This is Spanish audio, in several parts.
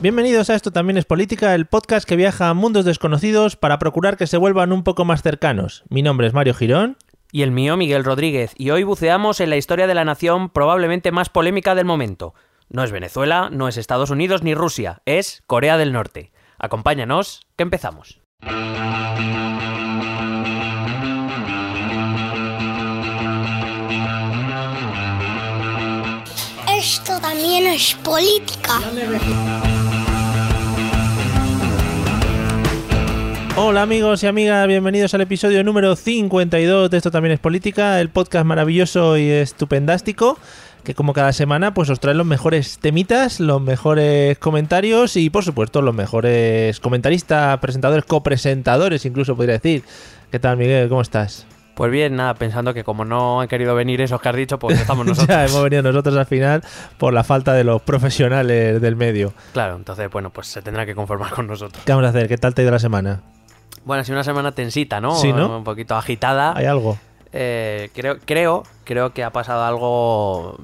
Bienvenidos a Esto también es política, el podcast que viaja a mundos desconocidos para procurar que se vuelvan un poco más cercanos. Mi nombre es Mario Girón. Y el mío, Miguel Rodríguez, y hoy buceamos en la historia de la nación probablemente más polémica del momento. No es Venezuela, no es Estados Unidos ni Rusia, es Corea del Norte. Acompáñanos, que empezamos. Esto también es política. Hola amigos y amigas, bienvenidos al episodio número 52 de Esto también es política, el podcast maravilloso y estupendástico que como cada semana pues os trae los mejores temitas, los mejores comentarios y por supuesto los mejores comentaristas, presentadores, copresentadores incluso podría decir. ¿Qué tal Miguel? ¿Cómo estás? Pues bien, nada, pensando que como no han querido venir esos que has dicho, pues estamos nosotros. ya hemos venido nosotros al final por la falta de los profesionales del medio. Claro, entonces, bueno, pues se tendrá que conformar con nosotros. ¿Qué vamos a hacer? ¿Qué tal te ha ido la semana? Bueno, ha sido una semana tensita, ¿no? Sí, ¿no? Un poquito agitada. ¿Hay algo? Eh, creo, creo, creo que ha pasado algo.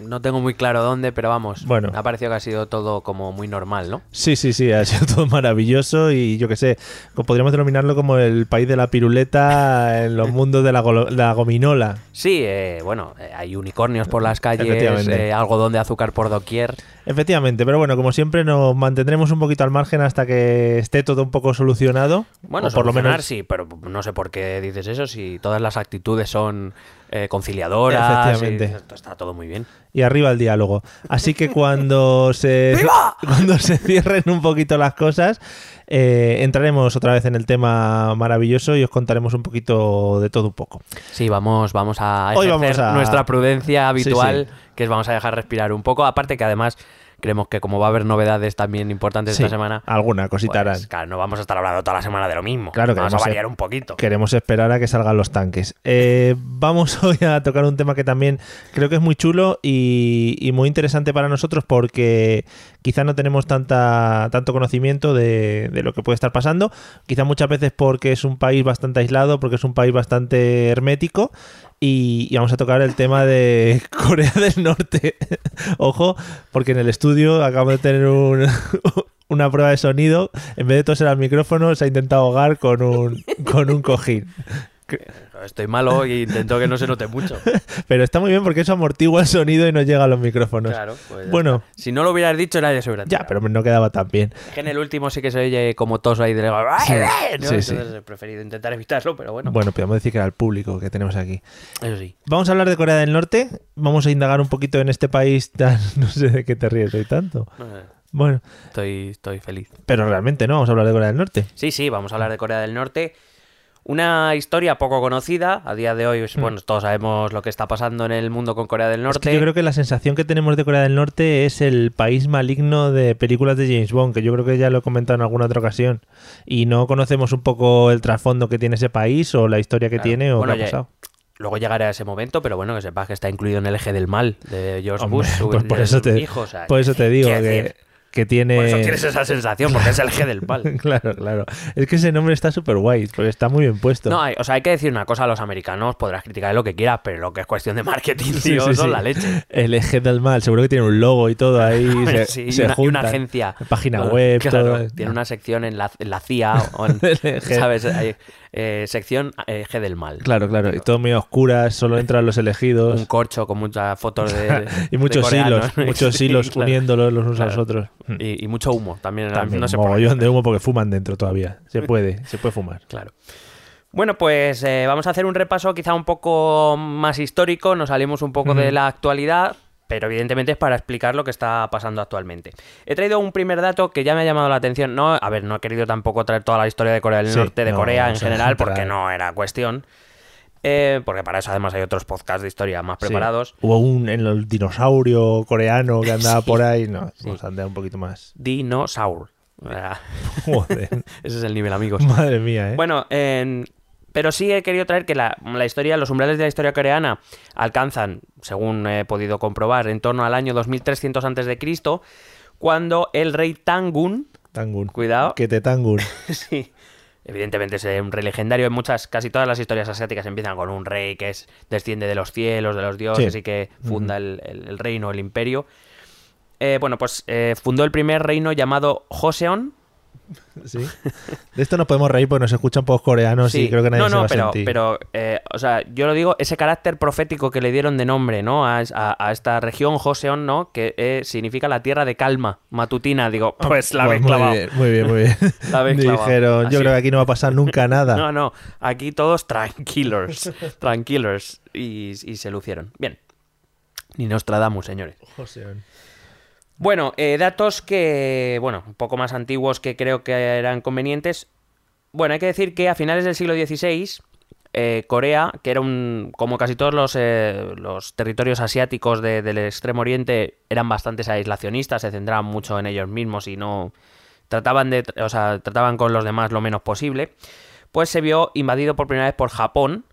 No tengo muy claro dónde, pero vamos. Bueno. Me ha parecido que ha sido todo como muy normal, ¿no? Sí, sí, sí, ha sido todo maravilloso y yo qué sé, podríamos denominarlo como el país de la piruleta en los mundos de la, gominola. Sí, eh, bueno, eh, hay unicornios por las calles, eh, algodón de azúcar por doquier. Efectivamente, pero bueno, como siempre nos mantendremos un poquito al margen hasta que esté todo un poco solucionado. Bueno, por lo menos sí, pero no sé por qué dices eso, si todas las actitudes son eh, conciliadoras. Efectivamente. y está todo muy bien. y arriba el diálogo. Así que cuando se cuando se cierren un poquito las cosas, eh, entraremos otra vez en el tema maravilloso y os contaremos un poquito de todo un poco. Sí, vamos, vamos a Hoy ejercer vamos a- nuestra prudencia habitual, Sí, que es vamos a dejar respirar un poco. Aparte que además creemos que como va a haber novedades también importantes Sí, esta semana, alguna cosita harán. pues, claro, no vamos a estar hablando toda la semana de lo mismo. Claro, vamos a variar un poquito. Queremos esperar a que salgan los tanques. Eh, vamos hoy a tocar un tema que también creo que es muy chulo y, y muy interesante para nosotros porque quizá no tenemos tanta, tanto conocimiento de, de lo que puede estar pasando. Quizá muchas veces porque es un país bastante aislado, porque es un país bastante hermético. Y, vamos a tocar el tema de Corea del Norte. Ojo, porque en el estudio acabo de tener un, una prueba de sonido. En vez de toser al micrófono, se ha intentado ahogar con un, con un cojín. Estoy malo e intento que no se note mucho. Pero está muy bien porque eso amortigua el sonido y no llega a los micrófonos. Claro, pues Bueno. está. si no lo hubieras dicho, nadie se hubiera Ya, pero no quedaba tan bien. Es que en el último sí que se oye como tos ahí de ¿no? sí, Entonces sí. he preferido intentar evitarlo, pero bueno, Bueno, podemos decir que era el público que tenemos aquí. eso sí. Vamos a hablar de Corea del Norte. Vamos a indagar un poquito en este país tan... No sé de qué te ríes hoy tanto. No sé, Bueno, Estoy, estoy feliz. pero realmente no, vamos a hablar de Corea del Norte. Sí, sí, vamos a hablar de Corea del Norte. Una historia poco conocida, a día de hoy, pues, bueno, todos sabemos lo que está pasando en el mundo con Corea del Es Norte. que yo creo que la sensación que tenemos de Corea del Norte es el país maligno de películas de James Bond, que yo creo que ya lo he comentado en alguna otra ocasión. Y no conocemos un poco el trasfondo que tiene ese país o la historia que Claro. tiene o Bueno, qué ha ya- pasado. Luego llegará ese momento, pero bueno, que sepas que está incluido en el eje del mal de George Hombre, Bush. su- pues por eso te, hijo, o sea, por eso te digo que, decir, que tiene... Por eso tienes esa sensación, porque es el eje del mal. claro, claro. Es que ese nombre está súper guay, porque está muy bien puesto. No, hay- o sea, hay que decir una cosa a los americanos, podrás criticar lo que quieras, pero lo que es cuestión de marketing, Sí, tío, sí, son sí. la leche. El eje del mal, seguro que tiene un logo y todo ahí. se, Sí, y se una, y una agencia. Página web, claro, todo. Tiene una sección en la, en la CIA, o en-. ¿sabes? Hay, eh, sección eh, eje del mal. Claro, claro. Y todo muy oscuras, solo entran los elegidos. Un corcho con muchas fotos de. y muchos de hilos, muchos Sí, hilos claro. uniéndolos los unos a los otros. Mm. Y, y mucho humo también. También no sé mogollón de humo porque fuman dentro todavía. Se puede, se puede fumar. Claro. Bueno, pues eh, vamos a hacer un repaso quizá un poco más histórico, nos salimos un poco de la actualidad, pero evidentemente es para explicar lo que está pasando actualmente. He traído un primer dato que ya me ha llamado la atención. No, a ver, no he querido tampoco traer toda la historia de Corea del Sí, Norte, de no, Corea en general, porque no era cuestión. Eh, porque para eso además hay otros podcasts de historia más Sí. preparados. Hubo un en el dinosaurio coreano que andaba Sí. por ahí. No, Sí. vamos a andar un poquito más. Dinosaur. Joder. Ese es el nivel, amigos. Madre mía, ¿eh? Bueno, en- pero sí he querido traer que la, la historia, los umbrales de la historia coreana alcanzan, según he podido comprobar, en torno al año 2300 a.C., cuando el rey Tangun, Tangun. cuidado, Que te tangun. sí, evidentemente es un rey legendario, en muchas, casi todas las historias asiáticas empiezan con un rey que es desciende de los cielos, de los dioses Sí. y que funda el, el- el reino, el imperio. Eh, bueno, pues eh, fundó el primer reino llamado Joseon, Sí. De esto nos podemos reír porque nos escuchan pocos coreanos y creo que nadie no, se no, va a pero, sentir. pero eh, o sea, yo lo digo, ese carácter profético que le dieron de nombre, ¿no? A, a- a esta región, Joseon, ¿no? Que eh, significa la tierra de calma, matutina. Digo, pues la Pues habéis muy clavado. bien, muy bien, muy bien. La. Dijeron, Así. yo creo que aquí no va a pasar nunca nada. No, no, aquí todos tranquilos, tranquilos. Y, y se lucieron. Bien. Ni Nostradamus, señores. Joseon. Bueno, eh, datos que, bueno, un poco más antiguos que creo que eran convenientes. Bueno, hay que decir que a finales del siglo XVI, eh, Corea, que era un, como casi todos los, eh, los territorios asiáticos de- del Extremo Oriente, eran bastante aislacionistas, se centraban mucho en ellos mismos y no trataban de, o sea, trataban con los demás lo menos posible. Pues se vio invadido por primera vez por Japón,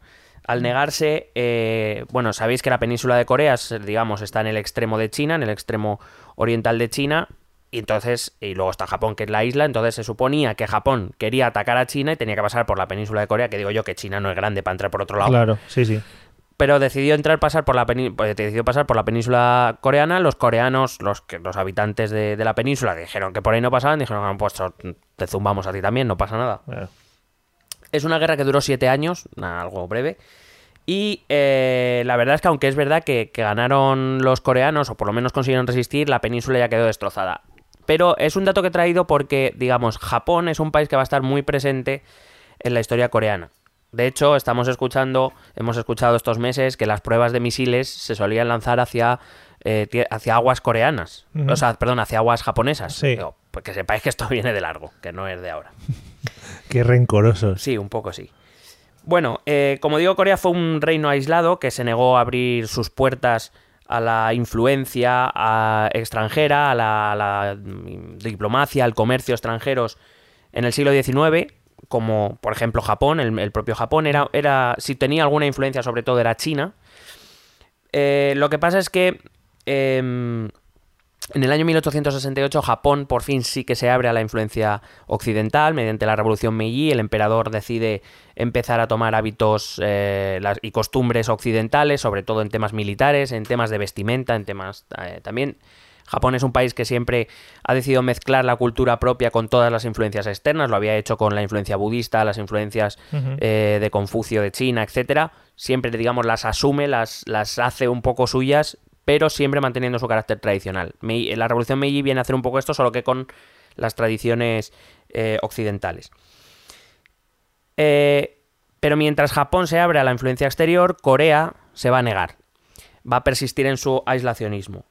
al negarse, eh, bueno, sabéis que la península de Corea, digamos, está en el extremo de China, en el extremo oriental de China, y entonces, y luego está Japón, que es la isla, entonces se suponía que Japón quería atacar a China y tenía que pasar por la península de Corea, que digo yo que China no es grande para entrar por otro lado, Claro, sí, sí. pero decidió entrar pasar por la peni- pues, decidió pasar por la península coreana los coreanos los que los habitantes de, de la península que dijeron que por ahí no pasaban dijeron "Ah, pues te zumbamos a ti también no pasa nada Claro. Es una guerra que duró siete años, nada, algo breve. Y eh, la verdad es que aunque es verdad que, que ganaron los coreanos, o por lo menos consiguieron resistir, la península ya quedó destrozada. Pero es un dato que he traído porque, digamos, Japón es un país que va a estar muy presente en la historia coreana. De hecho, estamos escuchando, hemos escuchado estos meses que las pruebas de misiles se solían lanzar hacia, eh, hacia aguas coreanas. O sea, perdón, hacia aguas japonesas. Sí. Digo, pues que sepáis que esto viene de largo, que no es de ahora. Qué rencorosos. Sí, un poco sí. Bueno, eh, como digo, Corea fue un reino aislado que se negó a abrir sus puertas a la influencia a- extranjera, a la, mm, diplomacia, al comercio extranjeros en el siglo XIX, como por ejemplo Japón, el, propio Japón, era, era, si tenía alguna influencia sobre todo era China. Eh, lo que pasa es que em, en el año 1868 Japón por fin sí que se abre a la influencia occidental mediante la revolución Meiji. El emperador decide empezar a tomar hábitos eh, las- y costumbres occidentales, sobre todo en temas militares, en temas de vestimenta, en temas eh, también. Japón es un país que siempre ha decidido mezclar la cultura propia con todas las influencias externas. Lo había hecho con la influencia budista, las influencias eh, de Confucio, de China, etcétera. Siempre, digamos, las asume, las, las hace un poco suyas, pero siempre manteniendo su carácter tradicional. La Revolución Meiji viene a hacer un poco esto, solo que con las tradiciones eh, occidentales. Eh, pero mientras Japón se abre a la influencia exterior, Corea se va a negar. Va a persistir en su aislacionismo.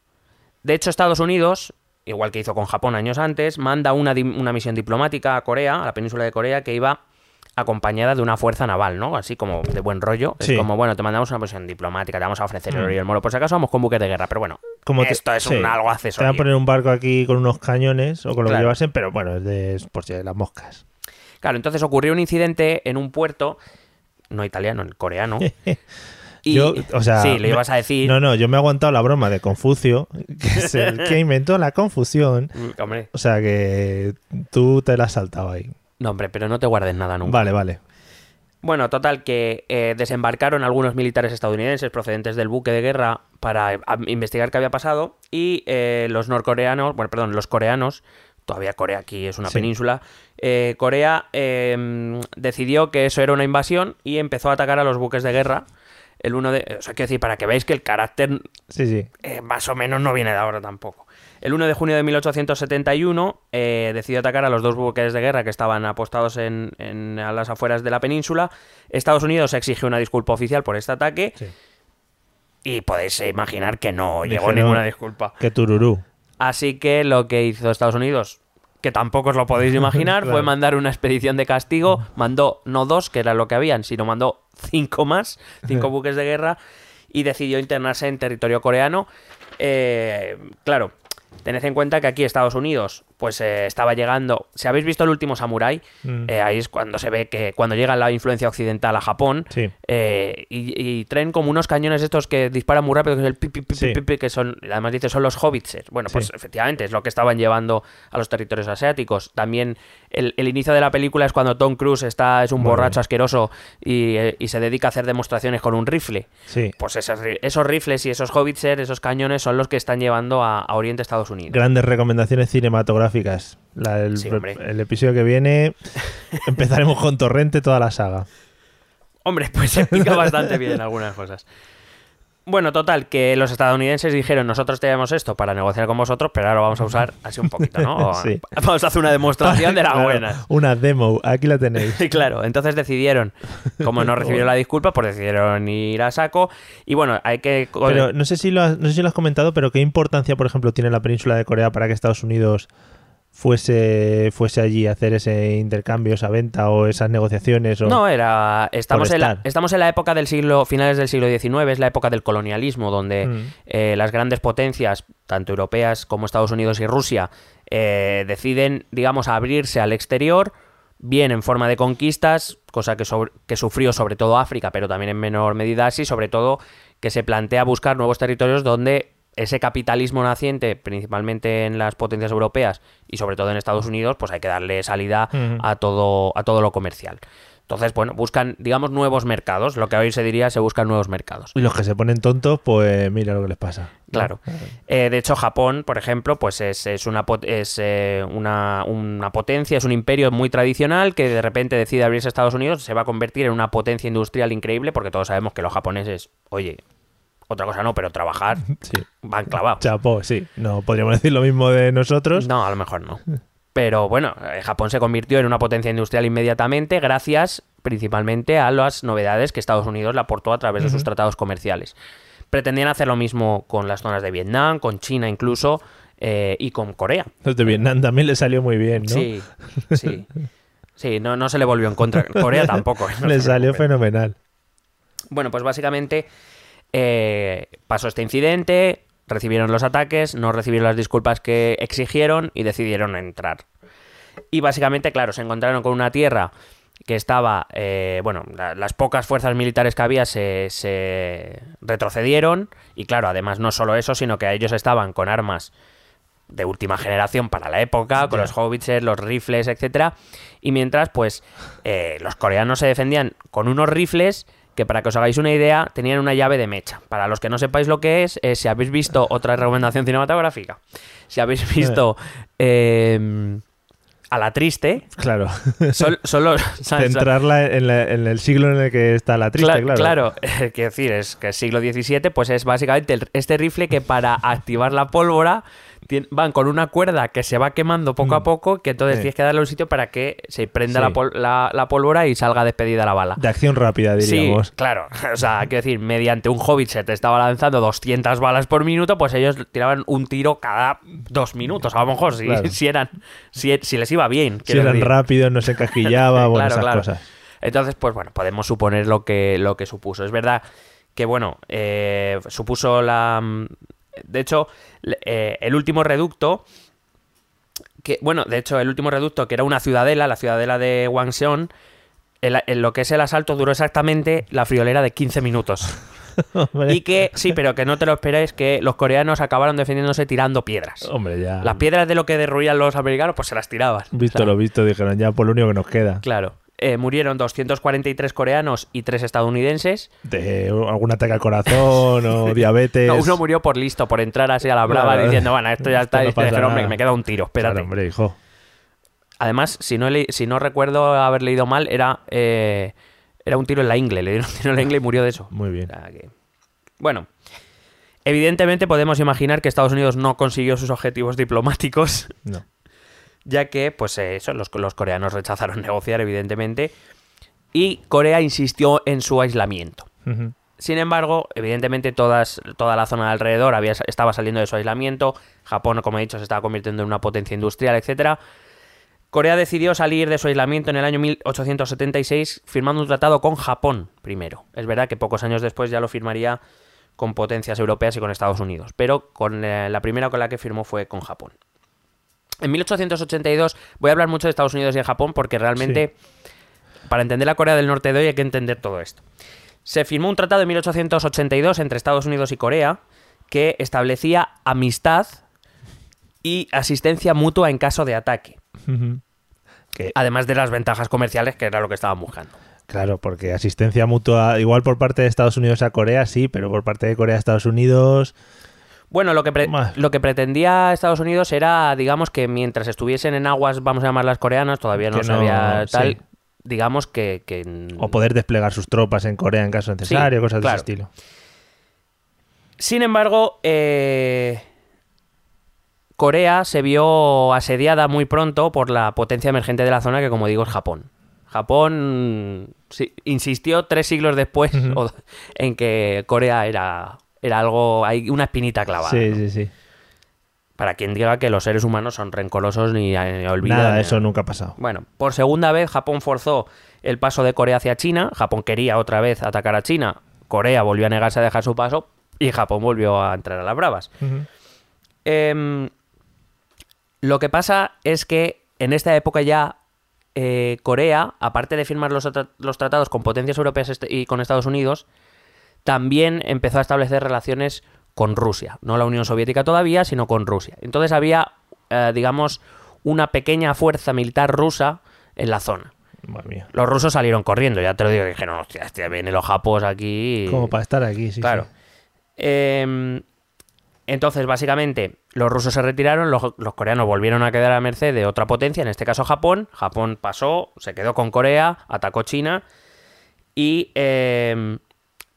De hecho, Estados Unidos, igual que hizo con Japón años antes, manda una, una misión diplomática a Corea, a la península de Corea, que iba acompañada de una fuerza naval, ¿no? Así como de buen rollo. Sí. Es como, bueno, te mandamos una posición diplomática, te vamos a ofrecer Mm. oro y el moro. Por si acaso vamos con buques de guerra, pero bueno, Como te- esto es sí. un algo Te van accesorio. a poner un barco aquí con unos cañones o con lo Claro. que llevasen, pero bueno, es de es por si de las moscas. Claro, entonces ocurrió un incidente en un puerto, no italiano, el coreano. y, Yo, o sea, sí, le me- ibas a decir. No, no, yo me he aguantado la broma de Confucio, que es el que inventó la confusión. Mm, Hombre, O sea que tú te la has saltado ahí. No, hombre, pero no te guardes nada nunca. Vale, vale. Bueno, total, que eh, desembarcaron algunos militares estadounidenses procedentes del buque de guerra para eh, investigar qué había pasado y eh, los norcoreanos, bueno, perdón, los coreanos, todavía Corea aquí es una Sí. península, eh, Corea eh, decidió que eso era una invasión y empezó a atacar a los buques de guerra. El uno de, o sea, quiero decir, para que veáis que el carácter Sí, sí. más o menos no viene de ahora tampoco. El 1 de junio de 1871 eh, decidió atacar a los dos buques de guerra que estaban apostados en, en- a las afueras de la península. Estados Unidos exigió una disculpa oficial por este ataque Sí. y podéis imaginar que no llegó ninguna disculpa. Que tururú. Así que lo que hizo Estados Unidos, que tampoco os lo podéis imaginar, fue mandar una expedición de castigo. Mandó no dos, que era lo que habían, sino mandó cinco más, cinco buques de guerra, y decidió internarse en territorio coreano. Eh, claro, tened en cuenta que aquí Estados Unidos pues eh, estaba llegando. Si habéis visto el último Samurai, Mm. eh, ahí es cuando se ve que cuando llega la influencia occidental a Japón, Sí. eh, y, y traen como unos cañones estos que disparan muy rápido, que es el pi, pi, pi, Sí. pi, pi, que son, además dice, son los hobbitses. Bueno, pues Sí. efectivamente es lo que estaban llevando a los territorios asiáticos. También el, el inicio de la película es cuando Tom Cruise está, es un Muy borracho bien. asqueroso y, y se dedica a hacer demostraciones con un rifle. Sí. Pues esos, ri- esos rifles y esos hobbitses, esos cañones, son los que están llevando a, a Oriente Estados Unidos. Grandes recomendaciones cinematográficas. La- el, Sí, el episodio que viene empezaremos con Torrente toda la saga. Hombre, pues se explica bastante bien algunas cosas. Bueno, total, que los estadounidenses dijeron, nosotros tenemos esto para negociar con vosotros, pero ahora lo vamos a usar así un poquito, ¿no? O- Sí. Vamos a hacer una demostración de las Claro, buenas. Una demo, aquí la tenéis. Sí, claro, entonces decidieron, como no recibieron la disculpa, pues decidieron ir a saco. Y bueno, hay que... Pero no sé si lo has, no sé si lo has comentado, pero qué importancia, por ejemplo, tiene la península de Corea para que Estados Unidos fuese, fuese allí a hacer ese intercambio, esa venta o esas negociaciones. O... No, era. Estamos en, la, estamos en la época del siglo. finales del siglo XIX, es la época del colonialismo, donde Mm. eh, las grandes potencias, tanto europeas como Estados Unidos y Rusia, eh, deciden, digamos, abrirse al exterior, bien en forma de conquistas, cosa que, sobre- que sufrió sobre todo África, pero también en menor medida Asia, y sobre todo que se plantea buscar nuevos territorios donde ese capitalismo naciente, principalmente en las potencias europeas y sobre todo en Estados Unidos, pues hay que darle salida a todo, a todo lo comercial. Entonces, bueno, buscan, digamos, nuevos mercados. Lo que hoy se diría, se buscan nuevos mercados. Y los que se ponen tontos, pues mira lo que les pasa. Claro. Eh, de hecho, Japón, por ejemplo, pues es, es una, es, eh, una, una potencia, es un imperio muy tradicional que de repente decide abrirse a Estados Unidos, se va a convertir en una potencia industrial increíble, porque todos sabemos que los japoneses, oye, otra cosa no, pero trabajar Sí. van clavados. Chapo, sí. No podríamos decir lo mismo de nosotros. No, a lo mejor no. Pero bueno, eh, Japón se convirtió en una potencia industrial inmediatamente gracias principalmente a las novedades que Estados Unidos le aportó a través de sus tratados comerciales. Pretendían hacer lo mismo con las zonas de Vietnam, con China incluso, eh, y con Corea. Los de Vietnam también le salió muy bien, ¿no? Sí, sí. Sí, no, no se le volvió en contra. Corea tampoco. ¿eh? No le salió fenomenal. Bueno, pues básicamente eh, pasó este incidente, recibieron los ataques, no recibieron las disculpas que exigieron y decidieron entrar. Y básicamente, claro, se encontraron con una tierra que estaba, eh, bueno, la- las pocas fuerzas militares que había se, se retrocedieron y claro, además no solo eso, sino que ellos estaban con armas de última generación para la época, con los howitzers, los rifles, etcétera. Y mientras, pues, eh, los coreanos se defendían con unos rifles que, para que os hagáis una idea, tenían una llave de mecha. Para los que no sepáis lo que es, eh, si habéis visto otra recomendación cinematográfica, si habéis visto eh, a la triste, Claro. ¿sabes? Centrarla en, la- en el siglo en el que está la triste, Cla- claro. claro, quiero decir, es que el siglo XVII, pues es básicamente el- este rifle que para activar la pólvora van con una cuerda que se va quemando poco a Mm. poco, que entonces Sí. tienes que darle un sitio para que se prenda Sí. la, pol- la- la pólvora y salga despedida la bala. De acción rápida, diríamos. Sí, claro. O sea, quiero decir, mediante un hobbit se te estaba lanzando 200 balas por minuto, pues ellos tiraban un tiro cada dos minutos, a lo mejor, si, Claro. si eran, si, si les iba bien. Si eran rápidos, no se bueno, Claro, esas claro. cosas. Entonces, pues bueno, podemos suponer lo que, lo que supuso. Es verdad que, bueno, eh, supuso la... De hecho, eh, el último reducto... Que, bueno, de hecho, el último reducto, que era una ciudadela, la ciudadela de Wangseon, en lo que es el asalto duró exactamente la friolera de 15 minutos. Hombre, Y que, sí, pero que no te lo esperes, que los coreanos acabaron defendiéndose tirando piedras. hombre, ya. Las piedras de lo que derruían los americanos, pues se las tiraban. Visto O sea, lo visto, dijeron ya por lo único que nos queda. Claro. Eh, murieron 243 coreanos y 3 estadounidenses. De algún ataque al corazón o diabetes. No, uno murió por listo, por entrar así a la brava Claro. diciendo, bueno, esto ya Esto está. no y pasa dijeron, nada. "Hombre, me queda un tiro, espérate. Claro, hombre, hijo. Además, si no, si no recuerdo haber leído mal, era, eh, era un tiro en la ingle. Le dieron un tiro en la ingle y murió de eso. Muy bien. O sea que- Bueno, evidentemente podemos imaginar que Estados Unidos no consiguió sus objetivos diplomáticos, No. Ya que, pues eh, eso, los, los coreanos rechazaron negociar, evidentemente, y Corea insistió en su aislamiento. Sin embargo, evidentemente todas, toda la zona de alrededor había, estaba saliendo de su aislamiento. Japón, como he dicho, se estaba convirtiendo en una potencia industrial, etcétera. Corea decidió salir de su aislamiento en el año 1876 firmando un tratado con Japón primero. Es verdad que pocos años después ya lo firmaría con potencias europeas y con Estados Unidos, pero con eh, la primera con la que firmó fue con Japón. En 1882 voy a hablar mucho de Estados Unidos y de Japón porque realmente para entender la Corea del Norte de hoy hay que entender todo esto. Se firmó un tratado en 1882 entre Estados Unidos y Corea que establecía amistad y asistencia mutua en caso de ataque. Que, además de las ventajas comerciales que era lo que estaban buscando. claro, porque asistencia mutua, igual por parte de Estados Unidos a Corea, sí, pero por parte de Corea a Estados Unidos. Bueno, lo que, pre- lo que pretendía Estados Unidos era, digamos, que mientras estuviesen en aguas, vamos a llamarlas coreanas, todavía no no, sabía tal, sí. digamos que... que- O poder desplegar sus tropas en Corea en caso necesario, cosas claro. de ese estilo. Sin embargo, eh, Corea se vio asediada muy pronto por la potencia emergente de la zona, que como digo es Japón. Japón sí, insistió tres siglos después en que Corea era, era algo, hay una espinita clavada. Sí, ¿no? sí, sí. Para quien diga que los seres humanos son rencorosos ni, ni olvidan. Nada, ni eso nunca ha pasado. Bueno, por segunda vez Japón forzó el paso de Corea hacia China. Japón quería otra vez atacar a China. Corea volvió a negarse a dejar su paso y Japón volvió a entrar a las bravas. Em, lo que pasa es que en esta época ya eh, Corea, aparte de firmar los, los tratados con potencias europeas este- y con Estados Unidos, también empezó a establecer relaciones con Rusia. No la Unión Soviética todavía, sino con Rusia. Entonces había, eh, digamos, una pequeña fuerza militar rusa en la zona. Madre mía. Los rusos salieron corriendo, ya te lo digo, dijeron, hostia, hostia, vienen los japos aquí. Como para estar aquí, sí. Claro. sí. Eh, entonces, básicamente, los rusos se retiraron, los, los coreanos volvieron a quedar a merced de otra potencia, en este caso Japón. Japón pasó, se quedó con Corea, atacó China y, eh,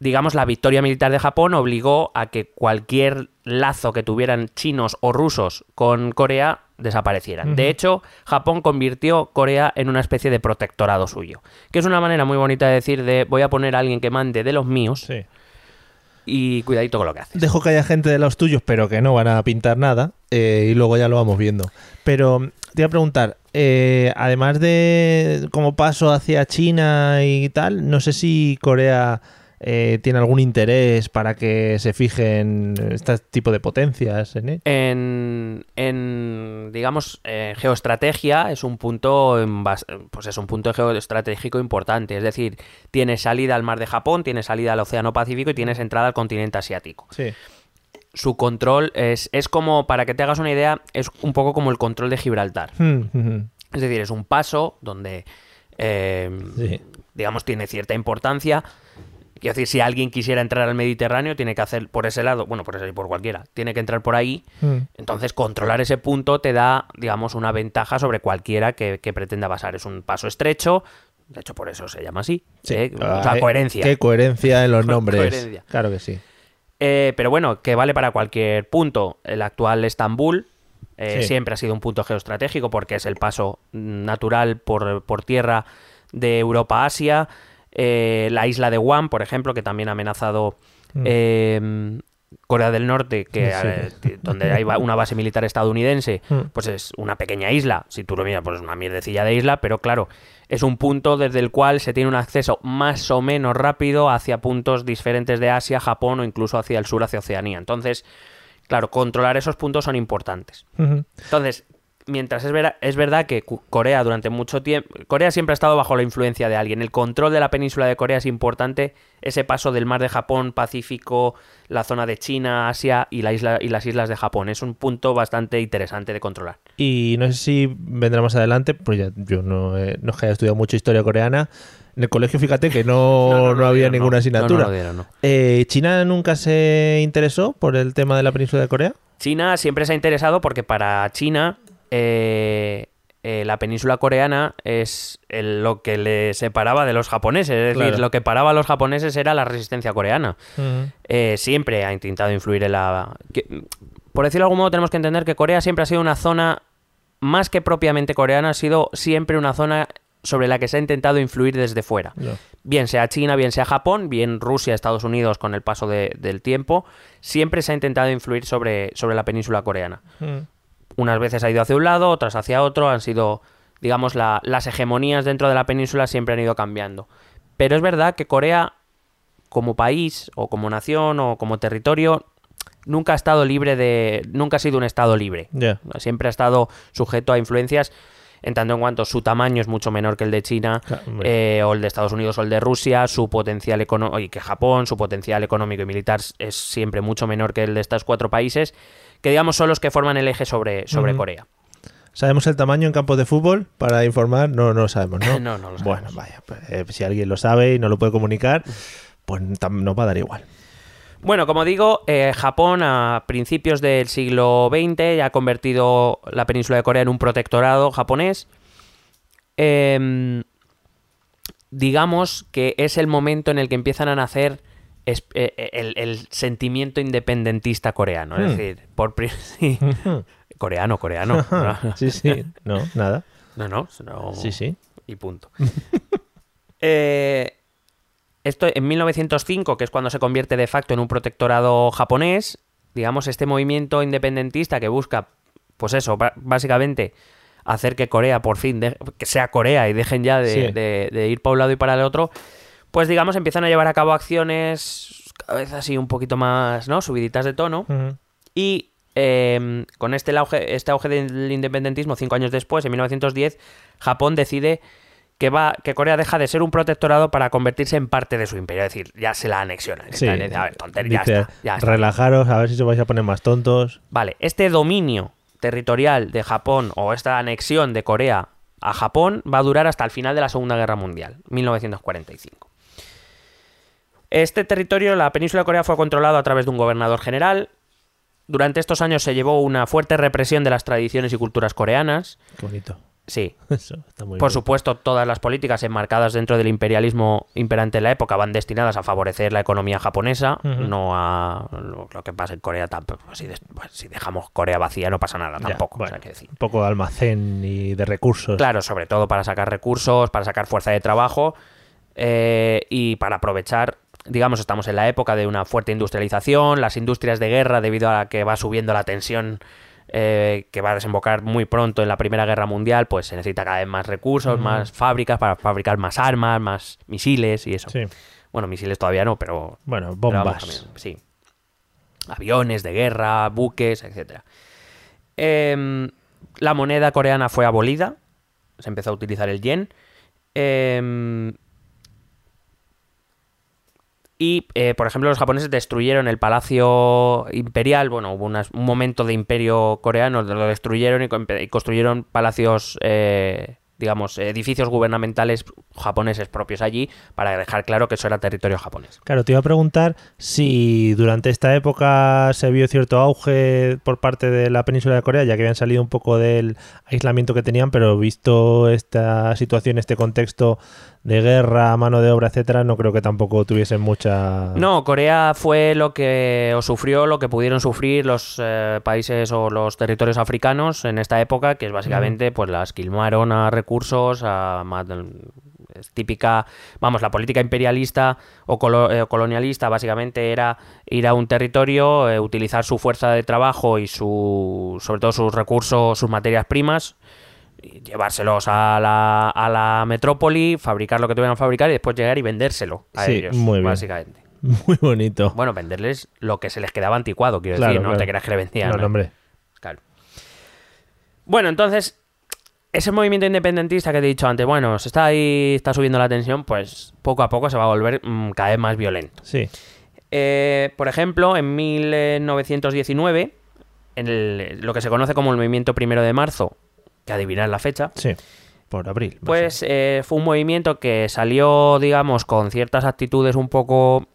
digamos, la victoria militar de Japón obligó a que cualquier lazo que tuvieran chinos o rusos con Corea desaparecieran. De hecho, Japón convirtió Corea en una especie de protectorado suyo, que es una manera muy bonita de decir de voy a poner a alguien que mande de los míos Sí. y cuidadito con lo que haces. Dejo que haya gente de los tuyos, pero que no van a pintar nada. eh, y luego ya lo vamos viendo. Pero te iba a preguntar, eh, además de como paso hacia China y tal, no sé si Corea eh, tiene algún interés para que se fijen este tipo de potencias en él. En, en, digamos, eh, geoestrategia es un punto, pues es un punto geoestratégico importante. Es decir, tienes salida al mar de Japón, tienes salida al Océano Pacífico y tienes entrada al continente asiático. Sí. Su control es, es como, para que te hagas una idea, es un poco como el control de Gibraltar. Hmm, Es decir, es un paso donde, eh, Sí. digamos, tiene cierta importancia. Quiero decir, si alguien quisiera entrar al Mediterráneo, tiene que hacer por ese lado, bueno, por ese y por cualquiera, tiene que entrar por ahí. Entonces, controlar ese punto te da, digamos, una ventaja sobre cualquiera que, que pretenda pasar. Es un paso estrecho, de hecho, por eso se llama así. ¿eh? O sea, Ay, coherencia. Qué coherencia en los nombres. Coherencia. Claro que sí. Eh, pero bueno, que vale para cualquier punto. El actual Estambul eh, Sí. siempre ha sido un punto geoestratégico porque es el paso mm, natural por, por tierra de Europa a Asia. Eh, la isla de Guam, por ejemplo, que también ha amenazado Mm. eh, Corea del Norte, que Sí. eh, donde hay una base militar estadounidense, Mm. pues es una pequeña isla. Si tú lo miras, pues es una mierdecilla de isla, pero claro, es un punto desde el cual se tiene un acceso más o menos rápido hacia puntos diferentes de Asia, Japón o incluso hacia el sur, hacia Oceanía. Entonces, claro, controlar esos puntos son importantes. Entonces, mientras es, vera- es verdad que Corea durante mucho tiempo, Corea siempre ha estado bajo la influencia de alguien. El control de la península de Corea es importante. Ese paso del mar de Japón, Pacífico, la zona de China, Asia y, la isla, y las islas de Japón. Es un punto bastante interesante de controlar. Y no sé si vendrá más adelante, pues ya yo no, eh, no es que haya estudiado mucho historia coreana. En el colegio, fíjate que no, No, no, no no había dieron, ninguna asignatura. No, no lo dieron, no. Eh, ¿China nunca se interesó por el tema de la península de Corea? China siempre se ha interesado porque para China eh, eh, la península coreana es el- lo que le separaba de los japoneses. Es decir, lo que paraba a los japoneses era la resistencia coreana. eh, siempre ha intentado influir en la... que- por decirlo de algún modo, tenemos que entender que Corea siempre ha sido una zona, más que propiamente coreana, ha sido siempre una zona sobre la que se ha intentado influir desde fuera. Bien sea China, bien sea Japón, bien Rusia, Estados Unidos con el paso de- del tiempo, siempre se ha intentado influir sobre, sobre la península coreana. Mm. Unas veces ha ido hacia un lado, otras hacia otro, han sido, digamos, la- las hegemonías dentro de la península siempre han ido cambiando. Pero es verdad que Corea, como país, o como nación, o como territorio, nunca ha estado libre de. nunca ha sido un estado libre. Siempre ha estado sujeto a influencias. En tanto en cuanto su tamaño es mucho menor que el de China, eh, o el de Estados Unidos o el de Rusia, su potencial económico, y que Japón, su potencial económico y militar es siempre mucho menor que el de estos cuatro países, que digamos son los que forman el eje sobre, sobre. Corea. ¿Sabemos el tamaño en campos de fútbol? Para informar, no, no lo sabemos, ¿no? No, no lo sabemos. Bueno, vaya, pues, eh, si alguien lo sabe y no lo puede comunicar, pues nos va a dar igual. Bueno, como digo, eh, Japón a principios del siglo XX ya ha convertido la península de Corea en un protectorado japonés. Em, digamos que es el momento en el que empiezan a nacer es- eh, eh, el, el sentimiento independentista coreano. Es Hmm. decir, por sí. coreano, coreano. No, sí, sí, no, nada. no, no, no. Sí, sí. y punto. Eh, esto en 1905, que es cuando se convierte de facto en un protectorado japonés, digamos, este movimiento independentista que busca, pues eso, básicamente hacer que Corea por fin, de- que sea Corea y dejen ya de, Sí. de- de ir para un lado y para el otro, pues digamos, empiezan a llevar a cabo acciones cada vez así un poquito más, ¿no? Subiditas de tono. Y eh, con este auge, este auge del independentismo, cinco años después, en 1910, Japón decide que, va, que Corea deja de ser un protectorado para convertirse en parte de su imperio. Es decir, ya se la anexiona. Sí. a ver, tontería, ya Dice, está, ya está. relajaros, a ver si se vais a poner más tontos. Vale, este dominio territorial de Japón o esta anexión de Corea a Japón va a durar hasta el final de la Segunda Guerra Mundial, 1945. Este territorio, la península de Corea, fue controlado a través de un gobernador general. Durante estos años se llevó una fuerte represión de las tradiciones y culturas coreanas. Qué bonito. Sí, Eso está muy por bien. supuesto, todas las políticas enmarcadas dentro del imperialismo imperante en la época van destinadas a favorecer la economía japonesa, no a lo, lo que pasa en Corea. tampoco. Si, des- pues, si dejamos Corea vacía no pasa nada Ya, tampoco. o bueno, sea, que decir. Un poco de almacén y de recursos. Claro, sobre todo para sacar recursos, para sacar fuerza de trabajo eh, y para aprovechar, digamos, estamos en la época de una fuerte industrialización, las industrias de guerra debido a que va subiendo la tensión eh, que va a desembocar muy pronto en la Primera Guerra Mundial, pues se necesita cada vez más recursos, más fábricas para fabricar más armas, más misiles y eso. Sí. Bueno, misiles todavía no, pero Bueno, pero vamos, bombas. sí. Aviones de guerra, buques, etcétera. Em, la moneda coreana fue abolida. Se empezó a utilizar el yen. Em, y, eh, por ejemplo, los japoneses destruyeron el palacio imperial. Bueno, hubo unas- un momento de imperio coreano, lo destruyeron y, co- y construyeron palacios, eh, digamos, edificios gubernamentales japoneses propios allí para dejar claro que eso era territorio japonés. Claro, te iba a preguntar si durante esta época se vio cierto auge por parte de la península de Corea, ya que habían salido un poco del aislamiento que tenían, pero visto esta situación, este contexto de guerra, mano de obra, etcétera, no creo que tampoco tuviesen mucha. No, Corea fue lo que o sufrió lo que pudieron sufrir los eh, países o los territorios africanos en esta época, que es básicamente pues las quilmaron a recursos, a típica, vamos, la política imperialista o, colo- eh, colonialista básicamente era ir a un territorio, eh, utilizar su fuerza de trabajo y su, sobre todo sus recursos, sus materias primas, llevárselos a la, a la metrópoli, fabricar lo que tuvieran que fabricar y después llegar y vendérselo a Sí, ellos, muy bien. básicamente. Muy bonito. Bueno, venderles lo que se les quedaba anticuado, quiero Claro, decir, no claro. te creas que le vendían. No, no, hombre. Claro. Bueno, entonces, ese movimiento independentista que te he dicho antes, bueno, se está ahí, está subiendo la tensión, pues poco a poco se va a volver mm, cada vez más violento. Sí. Eh, por ejemplo, en 1919, en el- lo que se conoce como el movimiento primero de marzo, que adivinar la fecha, Sí. Por abril. pues eh, fue un movimiento que salió, digamos, con ciertas actitudes un poco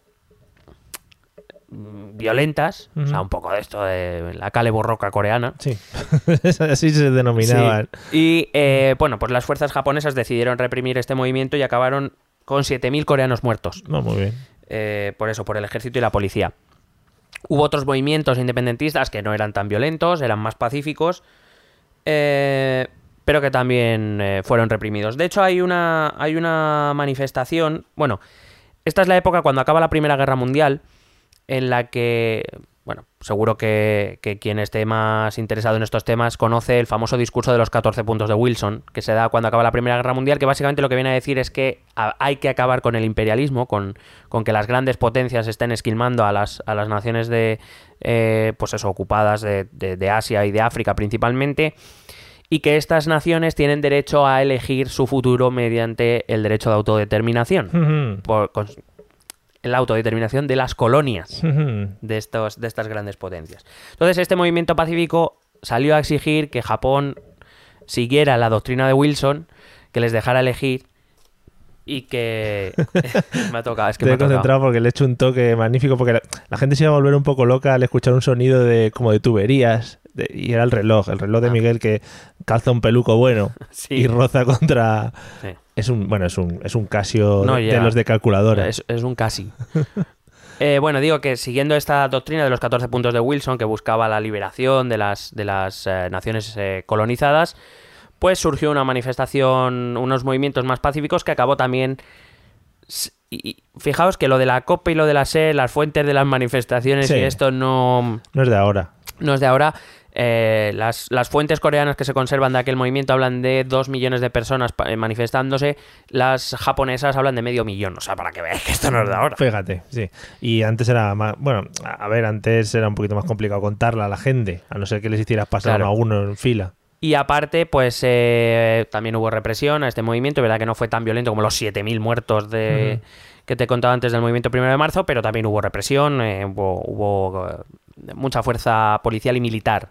mm, violentas, o sea, un poco de esto de la cale borroca coreana. Sí. Así se denominaban. Sí. Y eh, bueno, pues las fuerzas japonesas decidieron reprimir este movimiento y acabaron con 7.000 coreanos muertos. No, muy bien. Eh, por eso, por el ejército y la policía. Hubo otros movimientos independentistas que no eran tan violentos, eran más pacíficos, eh, pero que también eh, fueron reprimidos. De hecho, hay una, hay una manifestación, bueno, esta es la época cuando acaba la Primera Guerra Mundial, en la que, bueno, seguro que, que quien esté más interesado en estos temas conoce el famoso discurso de los 14 puntos de Wilson, que se da cuando acaba la Primera Guerra Mundial, que básicamente lo que viene a decir es que hay que acabar con el imperialismo, con, con que las grandes potencias estén esquilmando a las, a las naciones de, eh, pues eso, ocupadas de, de- de Asia y de África principalmente, y que estas naciones tienen derecho a elegir su futuro mediante el derecho de autodeterminación. Por, con- la autodeterminación de las colonias de, estos, de estas grandes potencias. Entonces, este movimiento pacífico salió a exigir que Japón siguiera la doctrina de Wilson, que les dejara elegir y que... me ha tocado, es que Te me he ha tocado. concentrado porque le he hecho un toque magnífico porque la, la gente se iba a volver un poco loca al escuchar un sonido de como de tuberías de- y era el reloj, el reloj de Ah. Miguel que calza un peluco bueno Sí. y roza contra Sí. Es un bueno, es un es un Casio No de, los de calculadora. Es, es un casi. Eh, bueno, digo que siguiendo esta doctrina de los 14 puntos de Wilson, que buscaba la liberación de las, de las eh, naciones eh, colonizadas, pues surgió una manifestación, unos movimientos más pacíficos que acabó también... Y, fijaos que lo de la COP y lo de la SE, las fuentes de las manifestaciones Sí. y esto no, No es de ahora. no es de ahora. Eh, las, las fuentes coreanas que se conservan de aquel movimiento hablan de dos millones de personas eh, manifestándose. Las japonesas hablan de medio millón. O sea, para que veáis que esto no es de ahora. Fíjate, sí. Y antes era más, bueno, a ver, antes era un poquito más complicado contarla a la gente, a no ser que les hicieras pasar Claro. a uno en fila. Y aparte, pues eh, también hubo represión a este movimiento. verdad que no fue tan violento como los 7.000 muertos de, que te he contado antes del movimiento primero de marzo, pero también hubo represión, eh, hubo, hubo, mucha fuerza policial y militar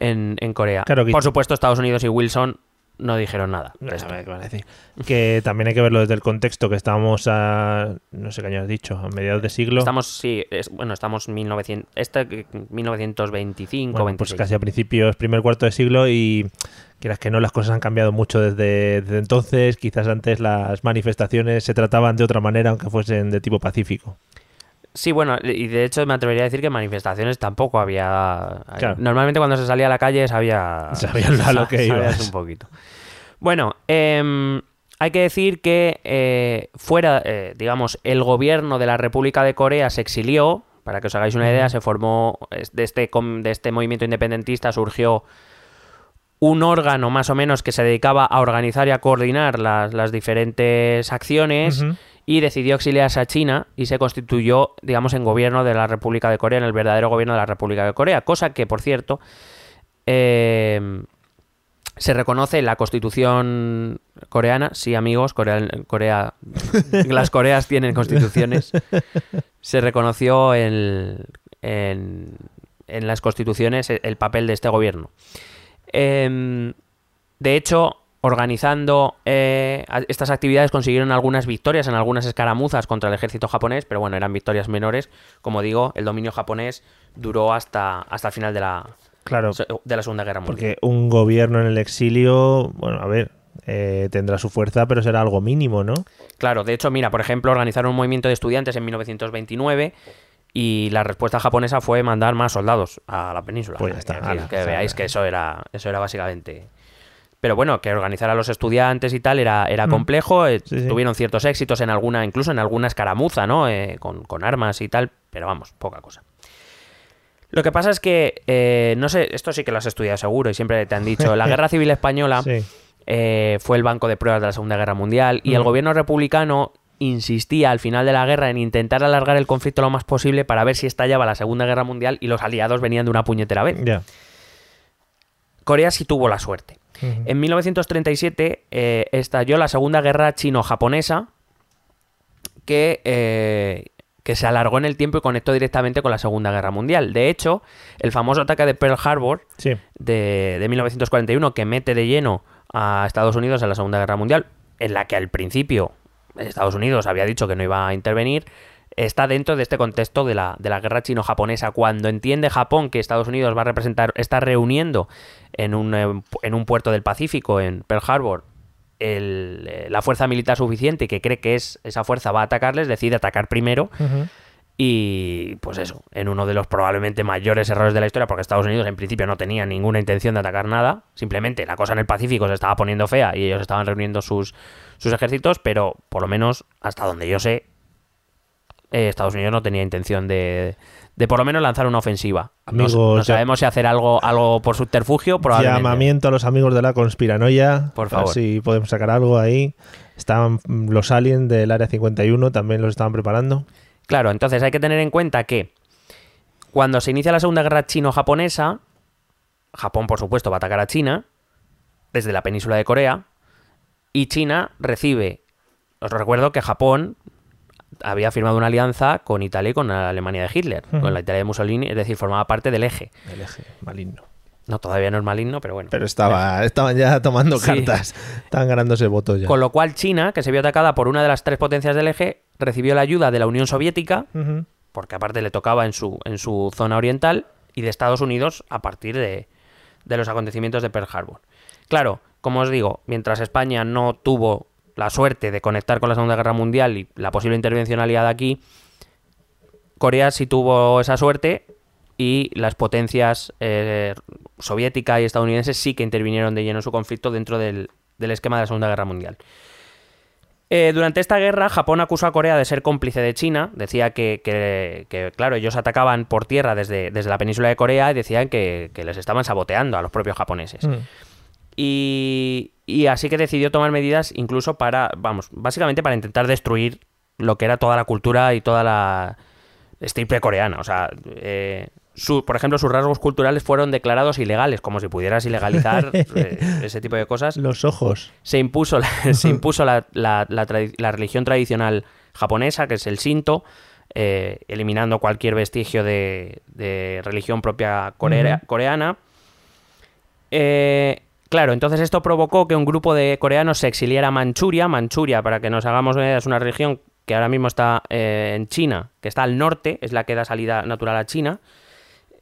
en, en Corea. Claro que- Por supuesto, Estados Unidos y Wilson no dijeron nada. de esto. A ver, ¿qué van a decir? Que también hay que verlo desde el contexto que estábamos a, no sé qué año has dicho, a mediados de siglo. Estamos, sí, es- bueno, estamos 1900, este, eh, 1925, Bueno, pues 26. casi a principios, primer cuarto de siglo y quieras que no, las cosas han cambiado mucho desde, desde entonces. Quizás antes las manifestaciones se trataban de otra manera, aunque fuesen de tipo pacífico. Sí, bueno, y de hecho me atrevería a decir que manifestaciones tampoco había. Claro. Normalmente cuando se salía a la calle sabía. Sabías a lo que ibas. un poquito. Bueno, em, hay que decir que eh, fuera, eh, digamos, el gobierno de la República de Corea se exilió. Para que os hagáis una idea, se formó de este, de este movimiento independentista surgió un órgano más o menos que se dedicaba a organizar y a coordinar las, las diferentes acciones Ujú. Y decidió exiliarse a China y se constituyó, digamos, en gobierno de la República de Corea, en el verdadero gobierno de la República de Corea, cosa que, por cierto, eh, se reconoce en la constitución coreana, sí amigos, Corea, Corea las Coreas tienen constituciones, se reconoció en, en, en las constituciones el, el papel de este gobierno. Em, de hecho, organizando eh, estas actividades consiguieron algunas victorias en algunas escaramuzas contra el ejército japonés, pero bueno, eran victorias menores. Como digo, el dominio japonés duró hasta, hasta el final de la, Claro, de la Segunda Guerra Mundial. porque un gobierno en el exilio, bueno, a ver, eh, tendrá su fuerza, pero será algo mínimo, ¿no? Claro, de hecho, mira, por ejemplo, organizaron un movimiento de estudiantes en 1929 y la respuesta japonesa fue mandar más soldados a la península. Pues ya está, ala, que sea, veáis que eso era, eso era básicamente pero bueno, que organizar a los estudiantes y tal era, era complejo. eh, Mm. Sí, sí. Tuvieron ciertos éxitos en alguna, incluso en alguna escaramuza, ¿no? Eh, con, con armas y tal, pero vamos, poca cosa. Lo que pasa es que, eh, no sé, esto sí que lo has estudiado seguro y siempre te han dicho, la Guerra Civil Española Sí. eh, fue el banco de pruebas de la Segunda Guerra Mundial y el Mm. gobierno republicano insistía al final de la guerra en intentar alargar el conflicto lo más posible para ver si estallaba la Segunda Guerra Mundial y los aliados venían de una puñetera vez. Corea sí tuvo la suerte. En 1937 eh, estalló la Segunda Guerra Chino-Japonesa que, eh, que se alargó en el tiempo y conectó directamente con la Segunda Guerra Mundial. De hecho, el famoso ataque de Pearl Harbor Sí. de, de 1941 que mete de lleno a Estados Unidos en la Segunda Guerra Mundial, en la que al principio Estados Unidos había dicho que no iba a intervenir, está dentro de este contexto de la, de la guerra chino-japonesa. Cuando entiende Japón que Estados Unidos va a representar, está reuniendo en un, eh, en un puerto del Pacífico, en Pearl Harbor, el, eh, la fuerza militar suficiente y que cree que es, esa fuerza va a atacarles, decide atacar primero. Y pues eso, en uno de los probablemente mayores errores de la historia, porque Estados Unidos en principio no tenía ninguna intención de atacar nada, simplemente la cosa en el Pacífico se estaba poniendo fea y ellos estaban reuniendo sus, sus ejércitos, pero por lo menos hasta donde yo sé, eh, Estados Unidos no tenía intención de, de por lo menos lanzar una ofensiva. Amigos, no sabemos si hacer algo, algo por subterfugio, probablemente. Llamamiento a los amigos de la conspiranoia. Por a ver favor. si podemos sacar algo ahí. Estaban mm, los aliens del Área 51, también los estaban preparando. Claro, entonces hay que tener en cuenta que cuando se inicia la Segunda Guerra Chino-Japonesa, Japón, por supuesto, va a atacar a China desde la península de Corea y China recibe. Os recuerdo que Japón había firmado una alianza con Italia y con la Alemania de Hitler, con la Italia de Mussolini, es decir, formaba parte del eje. El eje maligno. No, todavía no es maligno, pero bueno. Pero estaba, estaban ya tomando Sí. cartas. Estaban ganándose votos ya. Con lo cual China, que se vio atacada por una de las tres potencias del eje, recibió la ayuda de la Unión Soviética porque aparte le tocaba en su, en su zona oriental, y de Estados Unidos a partir de, de los acontecimientos de Pearl Harbor. Claro, como os digo, mientras España no tuvo la suerte de conectar con la Segunda Guerra Mundial y la posible intervención aliada aquí, Corea sí tuvo esa suerte y las potencias eh, soviética y estadounidenses sí que intervinieron de lleno en su conflicto dentro del, del esquema de la Segunda Guerra Mundial. Eh, durante esta guerra, Japón acusó a Corea de ser cómplice de China. Decía que, que- que, claro, ellos atacaban por tierra desde, desde la península de Corea y decían que, que les estaban saboteando a los propios japoneses. Mm. Y, y así que decidió tomar medidas incluso para, vamos, básicamente para intentar destruir lo que era toda la cultura y toda la estirpe coreana. O sea, eh, su- por ejemplo, sus rasgos culturales fueron declarados ilegales, como si pudieras ilegalizar eh, ese tipo de cosas Los ojos. se impuso la, se impuso la, la- la tradi- la religión tradicional japonesa, que es el Shinto, eh, eliminando cualquier vestigio de, de religión propia corea- coreana. Eh, claro, entonces esto provocó que un grupo de coreanos se exiliara a Manchuria. Manchuria, para que nos hagamos una idea, es una región que ahora mismo está eh, en China, que está al norte, es la que da salida natural a China.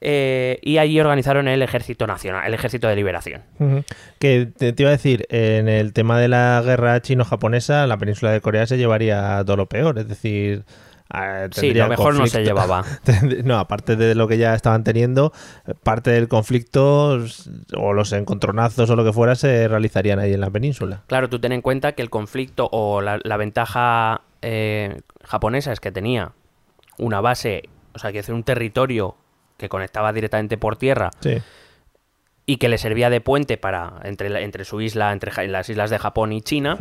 eh, y allí organizaron el ejército nacional, el ejército de liberación. Que te, te iba a decir, en el tema de la guerra chino-japonesa, la península de Corea se llevaría todo lo peor. Es decir, ah, Sí, lo mejor no se llevaba. No, aparte de lo que ya estaban teniendo, parte del conflicto o los encontronazos o lo que fuera se realizarían ahí en la península. Claro, tú ten en cuenta que el conflicto o la, la ventaja eh, japonesa es que tenía una base, o sea, que hacer un territorio que conectaba directamente por tierra Sí. y que le servía de puente para entre, entre su isla, entre las islas de Japón y China.